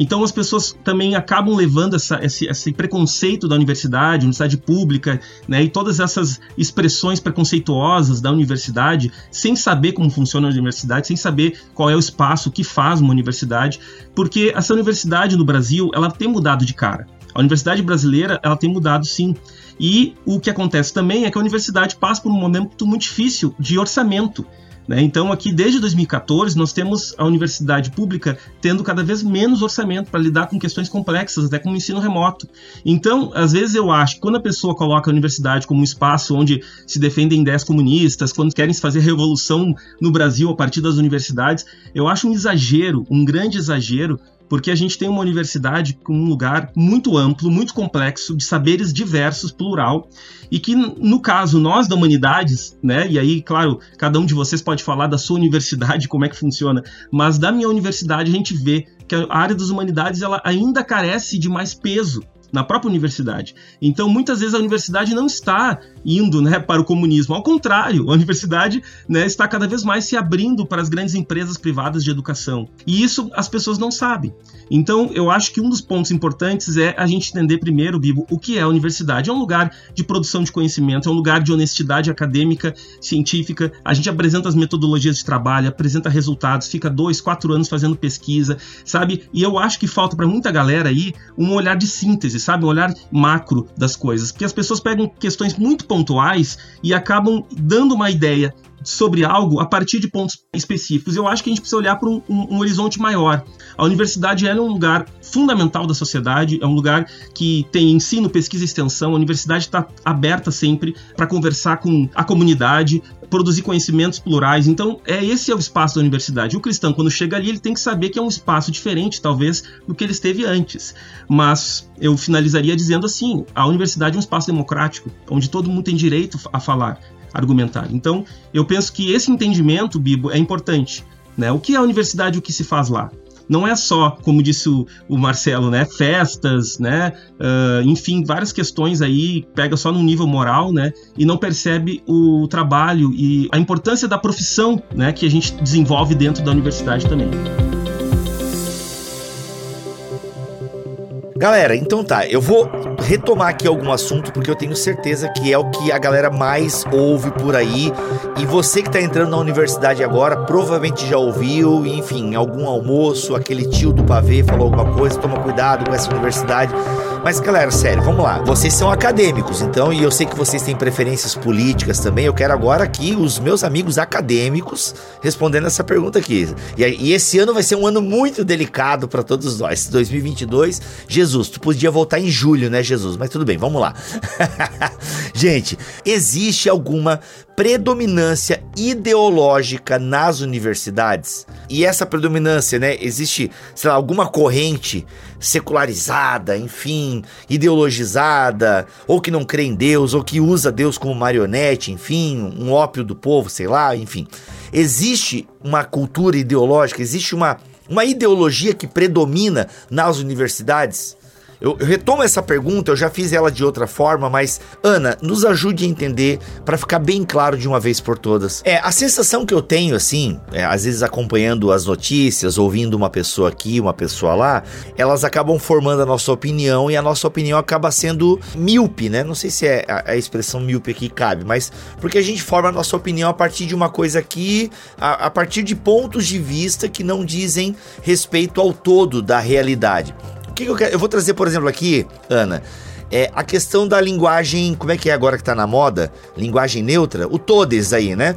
Então as pessoas também acabam levando essa, esse, esse, preconceito da universidade, universidade pública, né, e todas essas expressões preconceituosas da universidade, sem saber como funciona a universidade, sem saber qual é o espaço que faz uma universidade, porque essa universidade no Brasil ela tem mudado de cara. A universidade brasileira ela tem mudado sim. E o que acontece também é que a universidade passa por um momento muito difícil de orçamento. Né? Então, aqui desde 2014, nós temos a universidade pública tendo cada vez menos orçamento para lidar com questões complexas, até com o ensino remoto. Então, às vezes eu acho que quando a pessoa coloca a universidade como um espaço onde se defendem ideias comunistas, quando querem fazer revolução no Brasil a partir das universidades, eu acho um exagero, um grande exagero, porque a gente tem uma universidade com um lugar muito amplo, muito complexo, de saberes diversos, plural, e que, no caso, nós da humanidades, né, e aí, claro, cada um de vocês pode falar da sua universidade, como é que funciona, mas da minha universidade a gente vê que a área das humanidades ela ainda carece de mais peso na própria universidade. Então, muitas vezes a universidade não está indo né, para o comunismo, ao contrário, a universidade né, está cada vez mais se abrindo para as grandes empresas privadas de educação. E isso as pessoas não sabem. Então, eu acho que um dos pontos importantes é a gente entender primeiro, Bibo, o que é a universidade. É um lugar de produção de conhecimento, é um lugar de honestidade acadêmica, científica. A gente apresenta as metodologias de trabalho, apresenta resultados, fica dois, quatro anos fazendo pesquisa, sabe? E eu acho que falta para muita galera aí um olhar de síntese, sabe? Um olhar macro das coisas. Porque as pessoas pegam questões muito pontuais e acabam dando uma ideia sobre algo a partir de pontos específicos. Eu acho que a gente precisa olhar para um, um, um, horizonte maior. A universidade é um lugar fundamental da sociedade, é um lugar que tem ensino, pesquisa e extensão. A universidade está aberta sempre para conversar com a comunidade, produzir conhecimentos plurais. Então, é esse é o espaço da universidade. O cristão, quando chega ali, ele tem que saber que é um espaço diferente, talvez, do que ele esteve antes. Mas eu finalizaria dizendo assim: a universidade é um espaço democrático, onde todo mundo tem direito a falar argumentar. Então, eu penso que esse entendimento, Bibo, é importante. Né? O que é a universidade o que se faz lá? Não é só, como disse o, o Marcelo, né? Festas, né? Uh, enfim, várias questões aí, pega só no nível moral, né? E não percebe o trabalho e a importância da profissão né? que a gente desenvolve dentro da universidade também.
Galera, então tá, eu vou retomar aqui algum assunto porque eu tenho certeza que é o que a galera mais ouve por aí. E você que tá entrando na universidade agora, provavelmente já ouviu, enfim, algum almoço, aquele tio do pavê falou alguma coisa, toma cuidado com essa universidade. Mas galera, sério, vamos lá. Vocês são acadêmicos, então, e eu sei que vocês têm preferências políticas também. Eu quero agora aqui os meus amigos acadêmicos respondendo essa pergunta aqui. E, e esse ano vai ser um ano muito delicado para todos nós. 2022, Jesus, tu podia voltar em julho, né, Jesus? Mas tudo bem, vamos lá. Gente, existe alguma predominância ideológica nas universidades. E essa predominância, né, existe, sei lá, alguma corrente secularizada, enfim, ideologizada, ou que não crê em Deus, ou que usa Deus como marionete, enfim, um ópio do povo, sei lá, enfim. Existe uma cultura ideológica, existe uma, uma ideologia que predomina nas universidades? Eu, retomo essa pergunta, eu já fiz ela de outra forma, mas Ana, nos ajude a entender para ficar bem claro de uma vez por todas. É, a sensação que eu tenho, assim, é, às vezes acompanhando as notícias, ouvindo uma pessoa aqui, uma pessoa lá, elas acabam formando a nossa opinião e a nossa opinião acaba sendo míope, né? Não sei se é a, a expressão míope aqui cabe, mas porque a gente forma a nossa opinião a partir de uma coisa aqui, a, a partir de pontos de vista que não dizem respeito ao todo da realidade que, que eu quero? Eu vou trazer, por exemplo, aqui, Ana. É a questão da linguagem, como é que é agora que tá na moda? Linguagem neutra? O todes aí, né?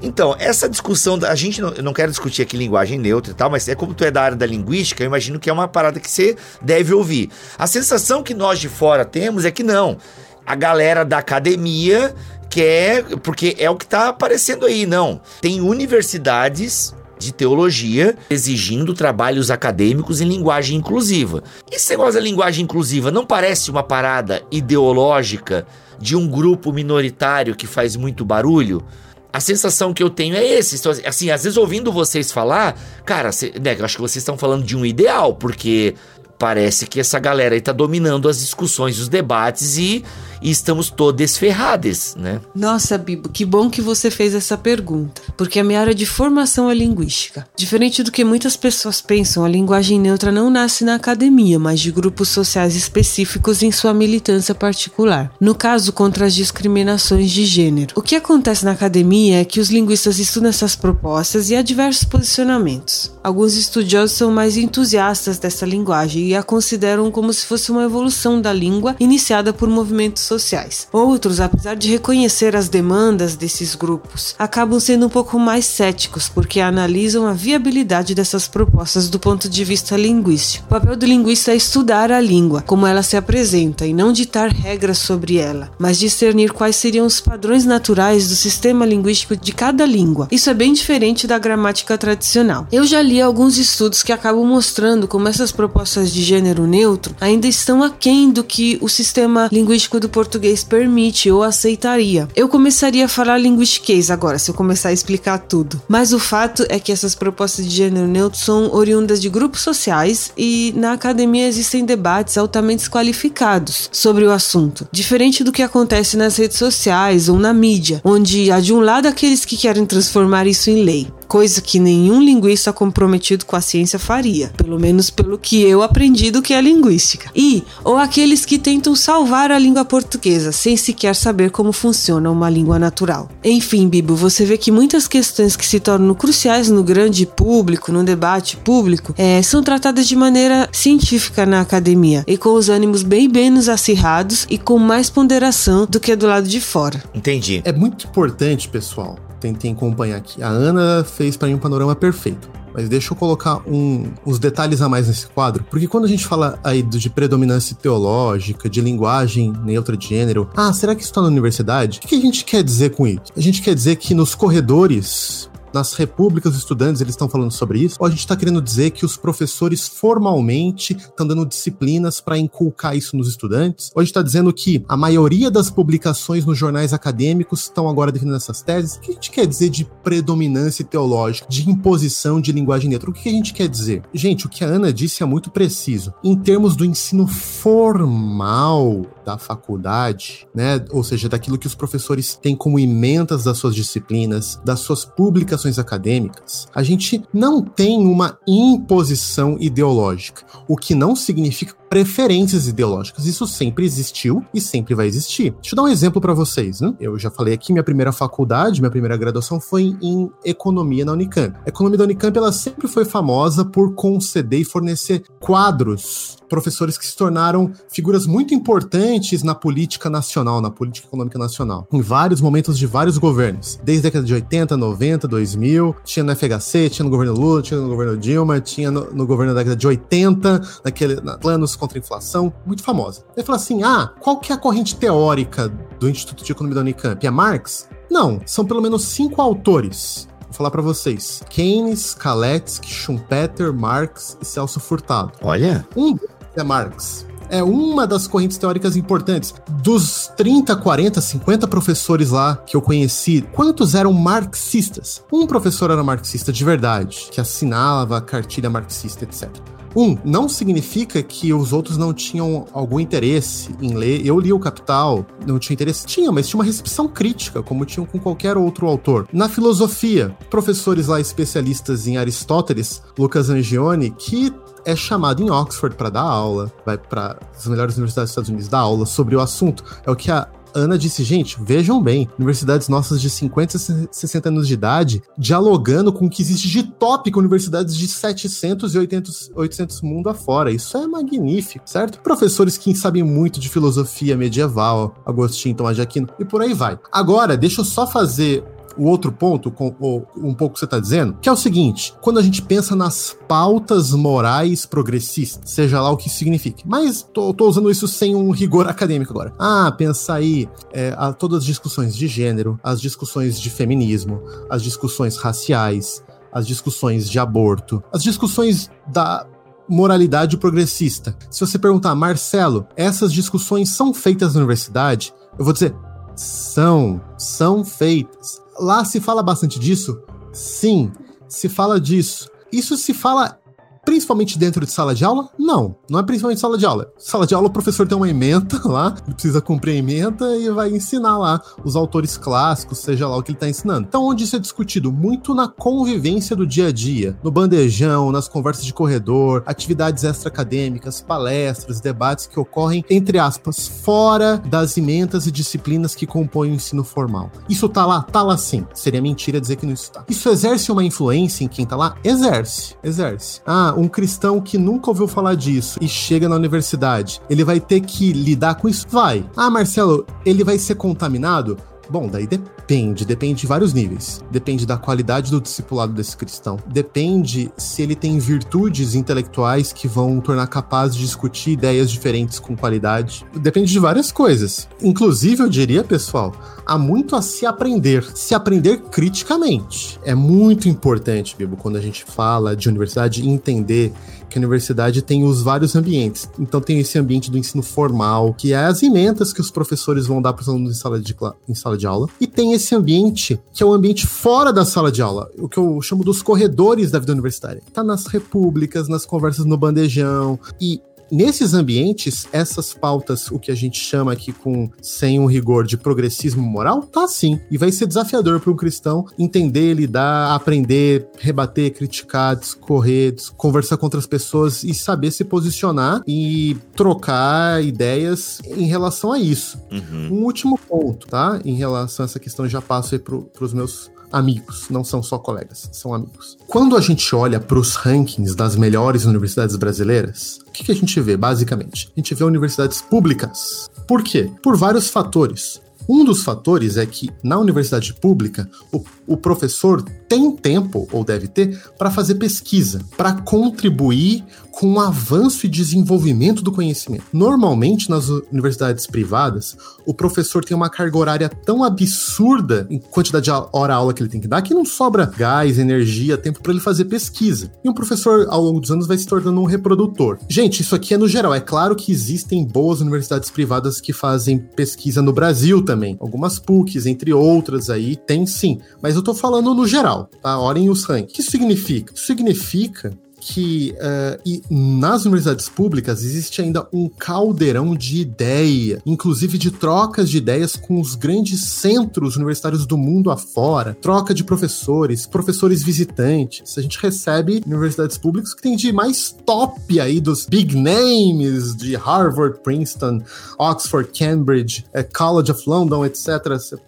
Então, essa discussão, a gente não, eu não discutir aqui linguagem neutra e tal, mas é como tu é da área da linguística, eu imagino que é uma parada que você deve ouvir. A sensação que nós de fora temos é que não. A galera da academia quer, porque é o que tá aparecendo aí, não. Tem universidades de teologia exigindo trabalhos acadêmicos em linguagem inclusiva. Esse negócio da linguagem inclusiva não parece uma parada ideológica de um grupo minoritário que faz muito barulho? A sensação que eu tenho é esse. Assim, às vezes ouvindo vocês falar, cara, cê, né, eu acho que vocês estão falando de um ideal, porque parece que essa galera aí tá dominando as discussões, os debates e e estamos todos ferrados, né?
Nossa, Bibo, que bom que você fez essa pergunta, porque a minha área de formação é linguística. Diferente do que muitas pessoas pensam, a linguagem neutra não nasce na academia, mas de grupos sociais específicos em sua militância particular. No caso, contra as discriminações de gênero. O que acontece na academia é que os linguistas estudam essas propostas e há diversos posicionamentos. Alguns estudiosos são mais entusiastas dessa linguagem e a consideram como se fosse uma evolução da língua iniciada por movimentos sociais. Outros, apesar de reconhecer as demandas desses grupos, acabam sendo um pouco mais céticos porque analisam a viabilidade dessas propostas do ponto de vista linguístico. O papel do linguista é estudar a língua, como ela se apresenta, e não ditar regras sobre ela, mas discernir quais seriam os padrões naturais do sistema linguístico de cada língua. Isso é bem diferente da gramática tradicional. Eu já li alguns estudos que acabam mostrando como essas propostas de gênero neutro ainda estão aquém do que o sistema linguístico do português permite ou aceitaria. Eu começaria a falar linguistiquês agora, se eu começar a explicar tudo. Mas o fato é que essas propostas de gênero neutro são oriundas de grupos sociais e na academia existem debates altamente qualificados sobre o assunto, diferente do que acontece nas redes sociais ou na mídia, onde há de um lado aqueles que querem transformar isso em lei coisa que nenhum linguista comprometido com a ciência faria, pelo menos pelo que eu aprendi do que é linguística. E ou aqueles que tentam salvar a língua portuguesa sem sequer saber como funciona uma língua natural. Enfim, Bibo, você vê que muitas questões que se tornam cruciais no grande público, no debate público, é, são tratadas de maneira científica na academia e com os ânimos bem menos acirrados e com mais ponderação do que do lado de fora.
Entendi.
É muito importante, pessoal, tentem acompanhar aqui. A Ana fez para mim um panorama perfeito. Mas deixa eu colocar um, uns detalhes a mais nesse quadro, porque quando a gente fala aí de predominância teológica, de linguagem neutra de gênero, ah, será que isso está na universidade? O que a gente quer dizer com isso? A gente quer dizer que nos corredores nas repúblicas dos estudantes eles estão falando sobre isso? Ou a gente está querendo dizer que os professores formalmente estão dando disciplinas para inculcar isso nos estudantes? Ou a gente está dizendo que a maioria das publicações nos jornais acadêmicos estão agora definindo essas teses? O que a gente quer dizer de predominância teológica, de imposição de linguagem neutra? O que a gente quer dizer? Gente, o que a Ana disse é muito preciso. Em termos do ensino formal da faculdade, né? Ou seja, daquilo que os professores têm como ementas das suas disciplinas, das suas publicações acadêmicas, a gente não tem uma imposição ideológica, o que não significa preferências ideológicas. Isso sempre existiu e sempre vai existir. Deixa eu dar um exemplo para vocês, né? Eu já falei aqui, minha primeira faculdade, minha primeira graduação foi em economia na Unicamp. A economia da Unicamp ela sempre foi famosa por conceder e fornecer quadros professores que se tornaram figuras muito importantes na política nacional, na política econômica nacional, em vários momentos de vários governos, desde a década de 80, 90, 2000, tinha no FHC, tinha no governo Lula, tinha no governo Dilma, tinha no, no governo da década de 80, naquele na, planos contra a inflação, muito famosa. Ele falou assim: "Ah, qual que é a corrente teórica do Instituto de Economia da Unicamp? É Marx?" Não, são pelo menos cinco autores Vou falar para vocês. Keynes, Kaletsky, Schumpeter, Marx e Celso Furtado.
Olha.
Um é Marx. É uma das correntes teóricas importantes. Dos 30, 40, 50 professores lá que eu conheci, quantos eram marxistas? Um professor era marxista de verdade, que assinava a cartilha marxista, etc. Um, não significa que os outros não tinham algum interesse em ler. Eu li o Capital, não tinha interesse? Tinha, mas tinha uma recepção crítica, como tinham com qualquer outro autor. Na filosofia, professores lá especialistas em Aristóteles, Lucas Angione, que é chamado em Oxford para dar aula, vai para as melhores universidades dos Estados Unidos dar aula sobre o assunto. É o que a Ana disse, gente, vejam bem, universidades nossas de 50 e 60 anos de idade dialogando com o que existe de tópico universidades de 700 e 800, 800 mundo afora. Isso é magnífico, certo? Professores que sabem muito de filosofia medieval, Agostinho, Tomás de Aquino, e por aí vai. Agora, deixa eu só fazer o outro ponto, com, um pouco que você está dizendo, que é o seguinte: quando a gente pensa nas pautas morais progressistas, seja lá o que signifique, mas tô usando isso sem um rigor acadêmico agora. Ah, pensa aí é, a, todas as discussões de gênero, as discussões de feminismo, as discussões raciais, as discussões de aborto, as discussões da moralidade progressista. Se você perguntar, Marcelo, essas discussões são feitas na universidade? Eu vou dizer, são, são feitas. Lá se fala bastante disso? Sim, se fala disso. Isso se fala Principalmente dentro de sala de aula? Não, não é principalmente sala de aula. Sala de aula o professor tem uma ementa lá, ele precisa cumprir a ementa e vai ensinar lá os autores clássicos, seja lá o que ele está ensinando. Então, onde isso é discutido? Muito na convivência do dia a dia, no bandejão, nas conversas de corredor, atividades extra-acadêmicas, palestras, debates que ocorrem, entre aspas, fora das ementas e disciplinas que compõem o ensino formal. Isso tá lá? Tá lá sim. Seria mentira dizer que não está. Isso exerce uma influência em quem tá lá? Exerce. Exerce. Ah, um cristão que nunca ouviu falar disso e chega na universidade, ele vai ter que lidar com isso? Vai. Ah, Marcelo, ele vai ser contaminado? Bom, daí depende, depende de vários níveis. Depende da qualidade do discipulado desse cristão. Depende se ele tem virtudes intelectuais que vão tornar capaz de discutir ideias diferentes com qualidade. Depende de várias coisas. Inclusive, eu diria, pessoal, há muito a se aprender. Se aprender criticamente. É muito importante, Bibo, quando a gente fala de universidade, entender que a universidade tem os vários ambientes. Então tem esse ambiente do ensino formal, que é as ementas que os professores vão dar para os alunos em sala, de, em sala de aula, e tem esse ambiente que é o ambiente fora da sala de aula, o que eu chamo dos corredores da vida universitária. Tá nas repúblicas, nas conversas no bandejão, e Nesses ambientes, essas pautas, o que a gente chama aqui com sem um rigor de progressismo moral, tá sim. E vai ser desafiador para um cristão entender, lidar, aprender, rebater, criticar, discorrer, conversar com outras pessoas e saber se posicionar e trocar ideias em relação a isso. Uhum. Um último ponto, tá? Em relação a essa questão, já passo aí para os meus amigos, não são só colegas, são amigos. Quando a gente olha para os rankings das melhores universidades brasileiras, o que, que a gente vê, basicamente? A gente vê universidades públicas. Por quê? Por vários fatores. Um dos fatores é que na universidade pública o, o professor tem tempo, ou deve ter, para fazer pesquisa, para contribuir com o avanço e desenvolvimento do conhecimento. Normalmente, nas universidades privadas, o professor tem uma carga horária tão absurda em quantidade de hora-aula que ele tem que dar que não sobra gás, energia, tempo para ele fazer pesquisa. E um professor, ao longo dos anos, vai se tornando um reprodutor. Gente, isso aqui é no geral. É claro que existem boas universidades privadas que fazem pesquisa no Brasil também. Algumas PUCs, entre outras aí, tem sim. Mas eu tô falando no geral, tá? Olhem os rankings. O que significa? Isso significa que uh, nas universidades públicas existe ainda um caldeirão de ideia, inclusive de trocas de ideias com os grandes centros universitários do mundo afora, troca de professores, professores visitantes. A gente recebe universidades públicas que tem de mais top aí dos big names de Harvard, Princeton, Oxford, Cambridge, eh, College of London, etc.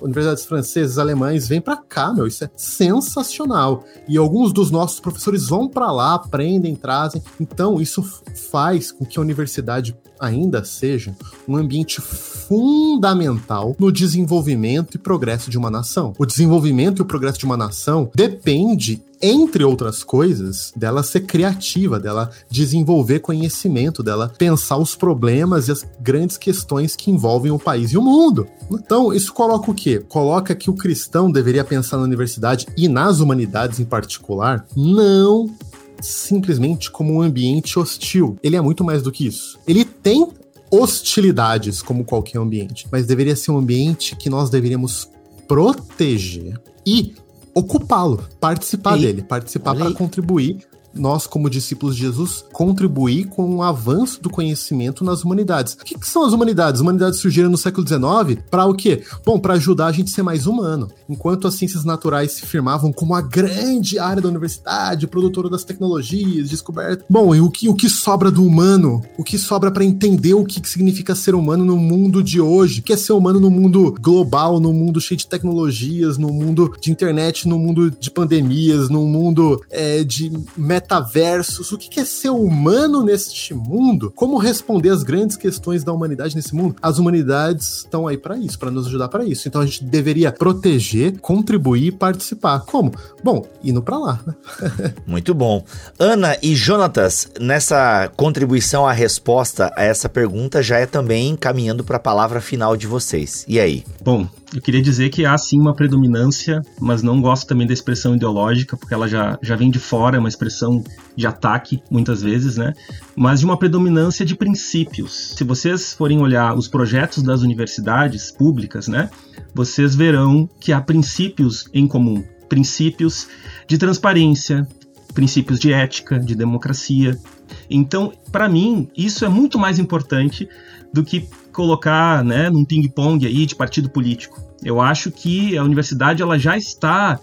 Universidades francesas, alemães, vêm para cá, meu. Isso é sensacional. E alguns dos nossos professores vão para lá, aprendem, trazem. Então, isso faz com que a universidade ainda seja um ambiente fundamental no desenvolvimento e progresso de uma nação. O desenvolvimento e o progresso de uma nação depende entre outras coisas, dela ser criativa, dela desenvolver conhecimento, dela pensar os problemas e as grandes questões que envolvem o país e o mundo. Então, isso coloca o quê? Coloca que o cristão deveria pensar na universidade e nas humanidades em particular, não simplesmente como um ambiente hostil. Ele é muito mais do que isso. Ele tem hostilidades como qualquer ambiente, mas deveria ser um ambiente que nós deveríamos proteger e ocupá-lo, participar Ei, dele, participar para contribuir nós, como discípulos de Jesus, contribuir com o avanço do conhecimento nas humanidades. O que, que são as humanidades? As humanidades surgiram no século XIX para o quê? Bom, para ajudar a gente a ser mais humano. Enquanto as ciências naturais se firmavam como a grande área da universidade, produtora das tecnologias, descoberta. Bom, e o que, o que sobra do humano? O que sobra para entender o que, que significa ser humano no mundo de hoje? O que é ser humano no mundo global, no mundo cheio de tecnologias, no mundo de internet, no mundo de pandemias, no mundo é, de metaversos, o que é ser humano neste mundo, como responder as grandes questões da humanidade nesse mundo. As humanidades estão aí para isso, para nos ajudar para isso. Então a gente deveria proteger, contribuir, participar. Como? Bom, indo para lá. Né?
Muito bom. Ana e Jonatas, nessa contribuição à resposta a essa pergunta já é também caminhando para a palavra final de vocês. E aí?
Bom, eu queria dizer que há sim uma predominância, mas não gosto também da expressão ideológica, porque ela já, já vem de fora, é uma expressão de ataque, muitas vezes, né? Mas de uma predominância de princípios. Se vocês forem olhar os projetos das universidades públicas, né? Vocês verão que há princípios em comum. Princípios de transparência, princípios de ética, de democracia. Então, para mim, isso é muito mais importante do que colocar né, num ping-pong aí de partido político. Eu acho que a universidade ela já está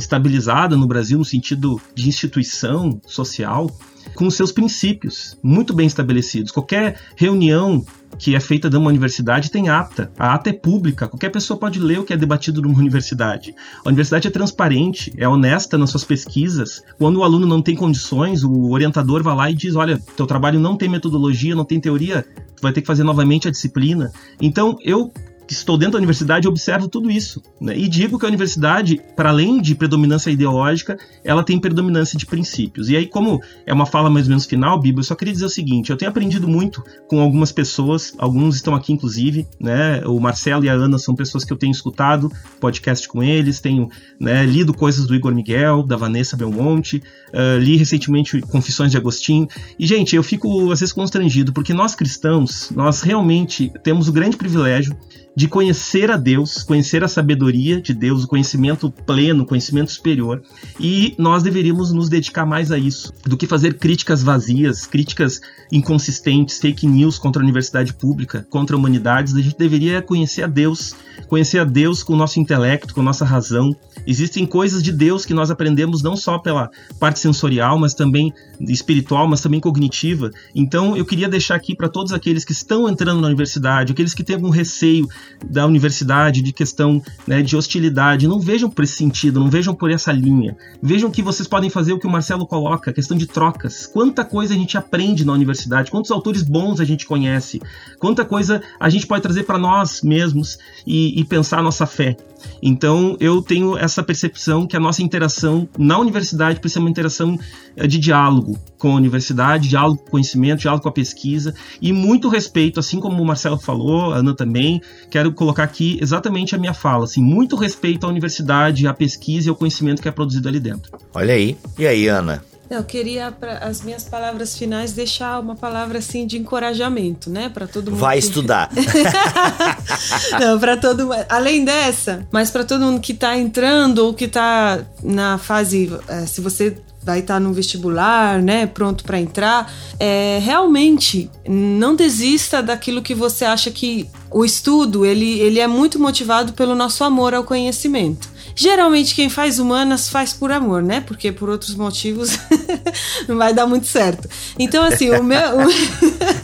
estabilizada no Brasil no sentido de instituição social com seus princípios muito bem estabelecidos. Qualquer reunião que é feita numa universidade tem ata. A ata é pública, qualquer pessoa pode ler o que é debatido numa universidade. A universidade é transparente, é honesta nas suas pesquisas. Quando o aluno não tem condições, o orientador vai lá e diz: olha, teu trabalho não tem metodologia, não tem teoria, tu vai ter que fazer novamente a disciplina. Então, eu que estou dentro da universidade, observo tudo isso. Né? E digo que a universidade, para além de predominância ideológica, ela tem predominância de princípios. E aí, como é uma fala mais ou menos final, Bíblia, eu só queria dizer o seguinte: eu tenho aprendido muito com algumas pessoas, alguns estão aqui, inclusive, né? O Marcelo e a Ana são pessoas que eu tenho escutado podcast com eles, tenho né, lido coisas do Igor Miguel, da Vanessa Belmonte, uh, li recentemente Confissões de Agostinho. E, gente, eu fico às vezes constrangido, porque nós cristãos, nós realmente temos o grande privilégio de conhecer a Deus, conhecer a sabedoria de Deus, o conhecimento pleno, o conhecimento superior, e nós deveríamos nos dedicar mais a isso do que fazer críticas vazias, críticas inconsistentes, fake news contra a universidade pública, contra a humanidades. A gente deveria conhecer a Deus, conhecer a Deus com o nosso intelecto, com a nossa razão. Existem coisas de Deus que nós aprendemos não só pela parte sensorial, mas também espiritual, mas também cognitiva. Então, eu queria deixar aqui para todos aqueles que estão entrando na universidade, aqueles que têm algum receio da universidade, de questão né, de hostilidade, não vejam por esse sentido, não vejam por essa linha. Vejam que vocês podem fazer o que o Marcelo coloca, questão de trocas. Quanta coisa a gente aprende na universidade, quantos autores bons a gente conhece, quanta coisa a gente pode trazer para nós mesmos e, e pensar a nossa fé. Então eu tenho essa percepção que a nossa interação na universidade precisa ser uma interação eh, de diálogo com a universidade, diálogo com o conhecimento, diálogo com a pesquisa e muito respeito, assim como o Marcelo falou, a Ana também, quero colocar aqui exatamente a minha fala, assim, muito respeito à universidade, à pesquisa e ao conhecimento que é produzido ali dentro.
Olha aí. E aí, Ana?
Eu queria, para as minhas palavras finais, deixar uma palavra assim de encorajamento, né? Para todo mundo.
Vai que... estudar.
Não, para todo Além dessa, mas para todo mundo que está entrando ou que está na fase. Eh, se você vai estar tá no vestibular, né, pronto para entrar, é, realmente não desista daquilo que você acha que o estudo ele, ele é muito motivado pelo nosso amor ao conhecimento. Geralmente quem faz humanas faz por amor, né? Porque por outros motivos não vai dar muito certo. Então, assim, o meu.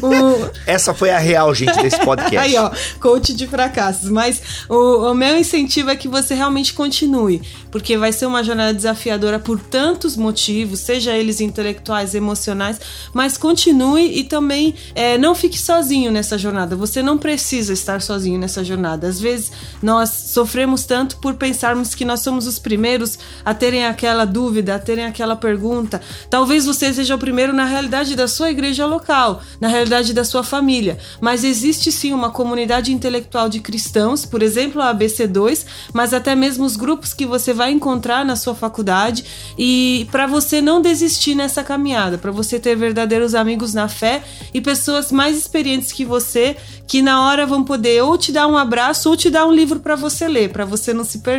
O. Essa foi a real, gente, desse podcast.
Aí, ó, coach de fracassos. Mas o, o meu incentivo é que você realmente continue, porque vai ser uma jornada desafiadora por tantos motivos, seja eles intelectuais, emocionais, mas continue e também é, não fique sozinho nessa jornada. Você não precisa estar sozinho nessa jornada. Às vezes nós sofremos tanto por pensarmos que nós somos os primeiros a terem aquela dúvida, a terem aquela pergunta. Talvez você seja o primeiro na realidade da sua igreja local, na realidade da sua família, mas existe sim uma comunidade intelectual de cristãos, por exemplo, a ABC2, mas até mesmo os grupos que você vai encontrar na sua faculdade e para você não desistir nessa caminhada, para você ter verdadeiros amigos na fé e pessoas mais experientes que você que na hora vão poder ou te dar um abraço ou te dar um livro para você ler, para você não se perder.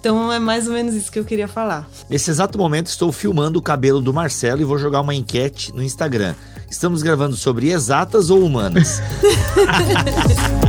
Então é mais ou menos isso que eu queria falar.
Nesse exato momento estou filmando o cabelo do Marcelo e vou jogar uma enquete no Instagram. Estamos gravando sobre exatas ou humanas?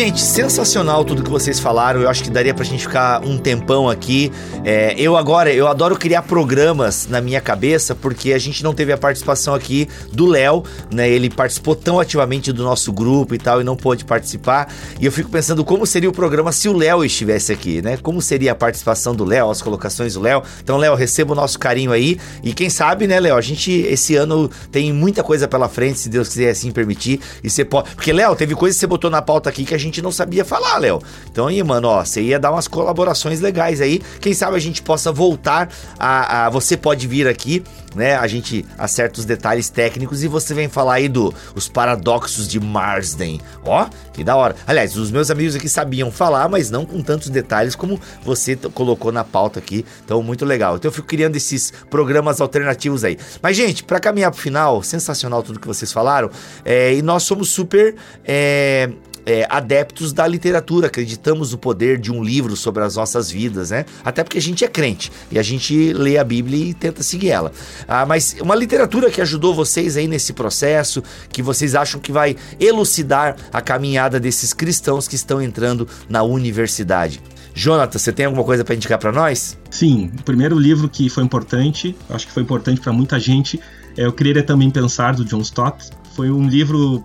Gente, sensacional tudo que vocês falaram. Eu acho que daria pra gente ficar um tempão aqui. É, eu agora, eu adoro criar programas na minha cabeça, porque a gente não teve a participação aqui do Léo, né? Ele participou tão ativamente do nosso grupo e tal, e não pôde participar. E eu fico pensando como seria o programa se o Léo estivesse aqui, né? Como seria a participação do Léo, as colocações do Léo. Então, Léo, receba o nosso carinho aí. E quem sabe, né, Léo? A gente, esse ano, tem muita coisa pela frente, se Deus quiser assim permitir. E você pode. Porque, Léo, teve coisa que você botou na pauta aqui que a gente gente não sabia falar, Léo. Então aí, mano, ó, você ia dar umas colaborações legais aí. Quem sabe a gente possa voltar a, a você pode vir aqui, né? A gente acerta os detalhes técnicos e você vem falar aí do os paradoxos de Marsden. Ó, que da hora. Aliás, os meus amigos aqui sabiam falar, mas não com tantos detalhes como você colocou na pauta aqui. Então, muito legal. Então eu fico criando esses programas alternativos aí. Mas, gente, para caminhar pro final, sensacional tudo que vocês falaram. É, e nós somos super é, é, adeptos da literatura, acreditamos no poder de um livro sobre as nossas vidas, né? Até porque a gente é crente e a gente lê a Bíblia e tenta seguir ela. Ah, mas uma literatura que ajudou vocês aí nesse processo, que vocês acham que vai elucidar a caminhada desses cristãos que estão entrando na universidade. Jonathan, você tem alguma coisa para indicar para nós?
Sim, o primeiro livro que foi importante, acho que foi importante para muita gente, é O Querer é Também Pensar, do John Stott. Foi um livro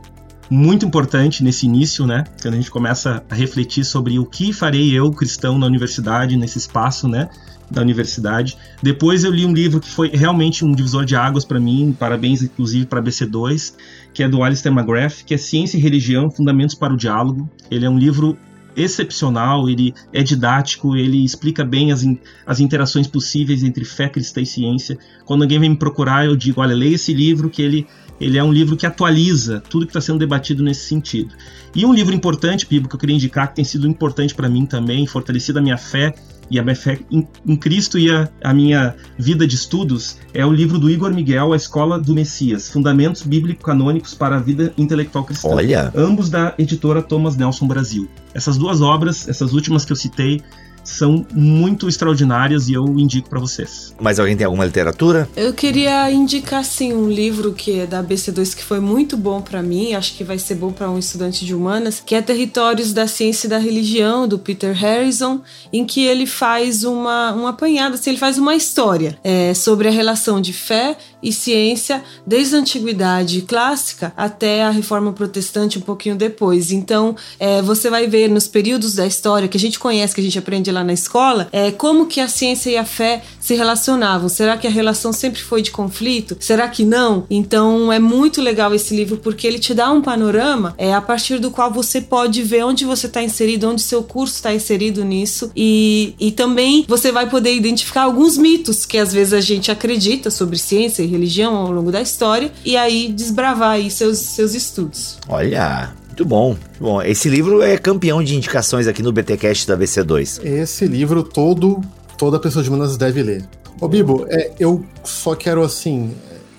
muito importante nesse início, né? Quando a gente começa a refletir sobre o que farei eu, cristão, na universidade, nesse espaço, né? Da universidade. Depois eu li um livro que foi realmente um divisor de águas para mim, parabéns inclusive para BC2, que é do Alistair McGrath, que é Ciência e Religião, Fundamentos para o Diálogo. Ele é um livro excepcional, ele é didático, ele explica bem as, in, as interações possíveis entre fé cristã e ciência. Quando alguém vem me procurar, eu digo, olha, leia esse livro que ele ele é um livro que atualiza tudo que está sendo debatido nesse sentido. E um livro importante, Bíblia, que eu queria indicar, que tem sido importante para mim também, fortalecido a minha fé e a minha fé em, em Cristo e a, a, minha vida de estudos, é o livro do Igor Miguel, A Escola do Messias, Fundamentos Bíblico-Canônicos para a Vida Intelectual Cristã.
Olha!
Ambos da editora Thomas Nelson Brasil. Essas duas obras, essas últimas que eu citei, são muito extraordinárias e eu indico para vocês.
Mas alguém tem alguma literatura?
Eu queria indicar sim um livro que é da BC2 que foi muito bom para mim, acho que vai ser bom para um estudante de humanas, que é Territórios da Ciência e da Religião do Peter Harrison, em que ele faz uma um apanhado, assim, ele faz uma história é, sobre a relação de fé e ciência desde a antiguidade clássica até a Reforma Protestante um pouquinho depois. Então, é, você vai ver nos períodos da história que a gente conhece, que a gente aprende lá na escola, é como que a ciência e a fé se relacionavam. Será que a relação sempre foi de conflito? Será que não? Então, é muito legal esse livro porque ele te dá um panorama é a partir do qual você pode ver onde você está inserido, onde seu curso está inserido nisso e, e também você vai poder identificar alguns mitos que às vezes a gente acredita sobre ciência e religião ao longo da história e aí desbravar aí seus, seus estudos.
Olha, muito bom, bom. Esse livro é campeão de indicações aqui no BTcast da BC2.
Esse livro todo, toda pessoa de Minas deve ler. Ô Bibo, é, eu só quero assim,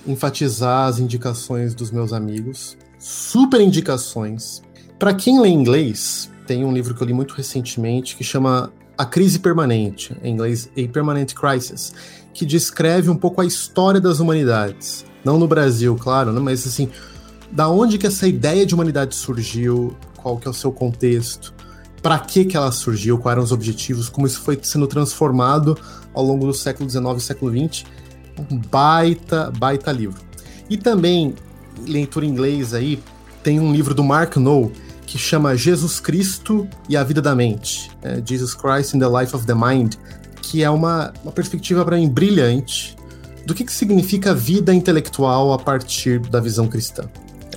enfatizar as indicações dos meus amigos. Super indicações. Para quem lê inglês, tem um livro que eu li muito recentemente que chama A Crise Permanente, em inglês A Permanent Crisis, que descreve um pouco a história das humanidades. Não no Brasil, claro, né? mas assim, da onde que essa ideia de humanidade surgiu, qual que é o seu contexto, para que que ela surgiu, quais eram os objetivos, como isso foi sendo transformado ao longo do século XIX e século XX. Um baita, baita livro. E também, leitura em inglês aí, tem um livro do Mark Noll, que chama Jesus Cristo e a Vida da Mente, é, Jesus Christ in the Life of the Mind, que é uma, uma perspectiva para mim brilhante do que, que significa vida intelectual a partir da visão cristã.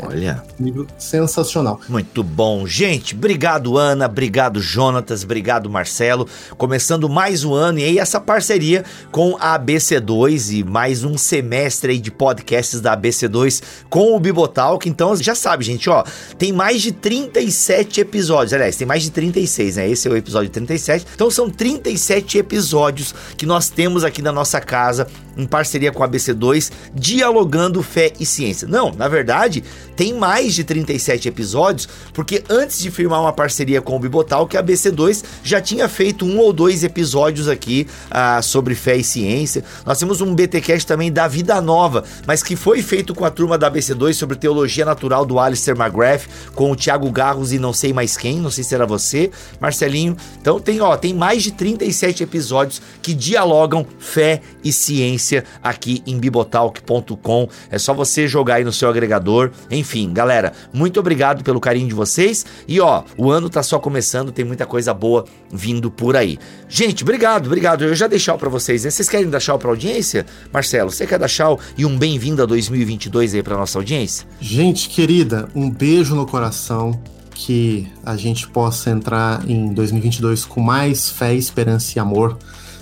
Olha.
Livro sensacional.
Muito bom. Gente, obrigado, Ana. Obrigado, Jonatas. Obrigado, Marcelo. Começando mais um ano e aí essa parceria com a ABC2 e mais um semestre aí de podcasts da ABC2 com o Bibotalk. Então, já sabe, gente, ó, tem mais de 37 episódios. Aliás, tem mais de 36, né? Esse é o episódio 37. Então, são 37 episódios que nós temos aqui na nossa casa em parceria com a ABC2, dialogando fé e ciência. Não, na verdade, tem mais de 37 episódios, porque antes de firmar uma parceria com o Bibotal, que a BC2 já tinha feito um ou dois episódios aqui ah, sobre fé e ciência. Nós temos um BTcast também da Vida Nova, mas que foi feito com a turma da BC2 sobre teologia natural do Alistair McGrath, com o Thiago Garros e não sei mais quem, não sei se era você, Marcelinho. Então tem, ó, tem mais de 37 episódios que dialogam fé e ciência aqui em bibotalk.com. É só você jogar aí no seu agregador. Enfim, galera, muito obrigado pelo carinho de vocês. E ó, o ano tá só começando, tem muita coisa boa vindo por aí. Gente, obrigado, obrigado. Eu já dei tchau pra vocês, né? Vocês querem dar tchau pra audiência? Marcelo, você quer dar tchau e um bem-vindo a 2022 aí pra nossa audiência?
Gente querida, um beijo no coração. Que a gente possa entrar em 2022 com mais fé, esperança e amor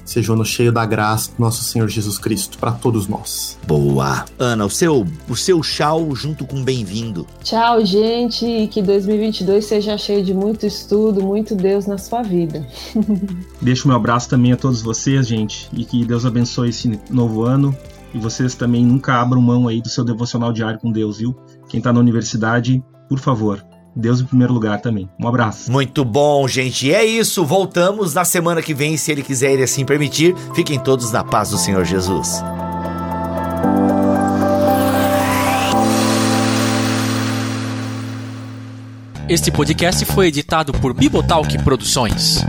seja um ano cheio da graça do nosso Senhor Jesus Cristo para todos nós.
Boa. Ana, o seu, o seu tchau junto com bem-vindo.
Tchau, gente, e que 2022 seja cheio de muito estudo, muito Deus na sua vida.
Deixo meu abraço também a todos vocês, gente, e que Deus abençoe esse novo ano. E vocês também nunca abram mão aí do seu devocional diário com Deus, viu? Quem tá na universidade, por favor, Deus em primeiro lugar também. Um abraço.
Muito bom, gente. E é isso. Voltamos na semana que vem, se Ele quiser e assim permitir. Fiquem todos na paz do Senhor Jesus.
Este podcast foi editado por Bibotalk Produções.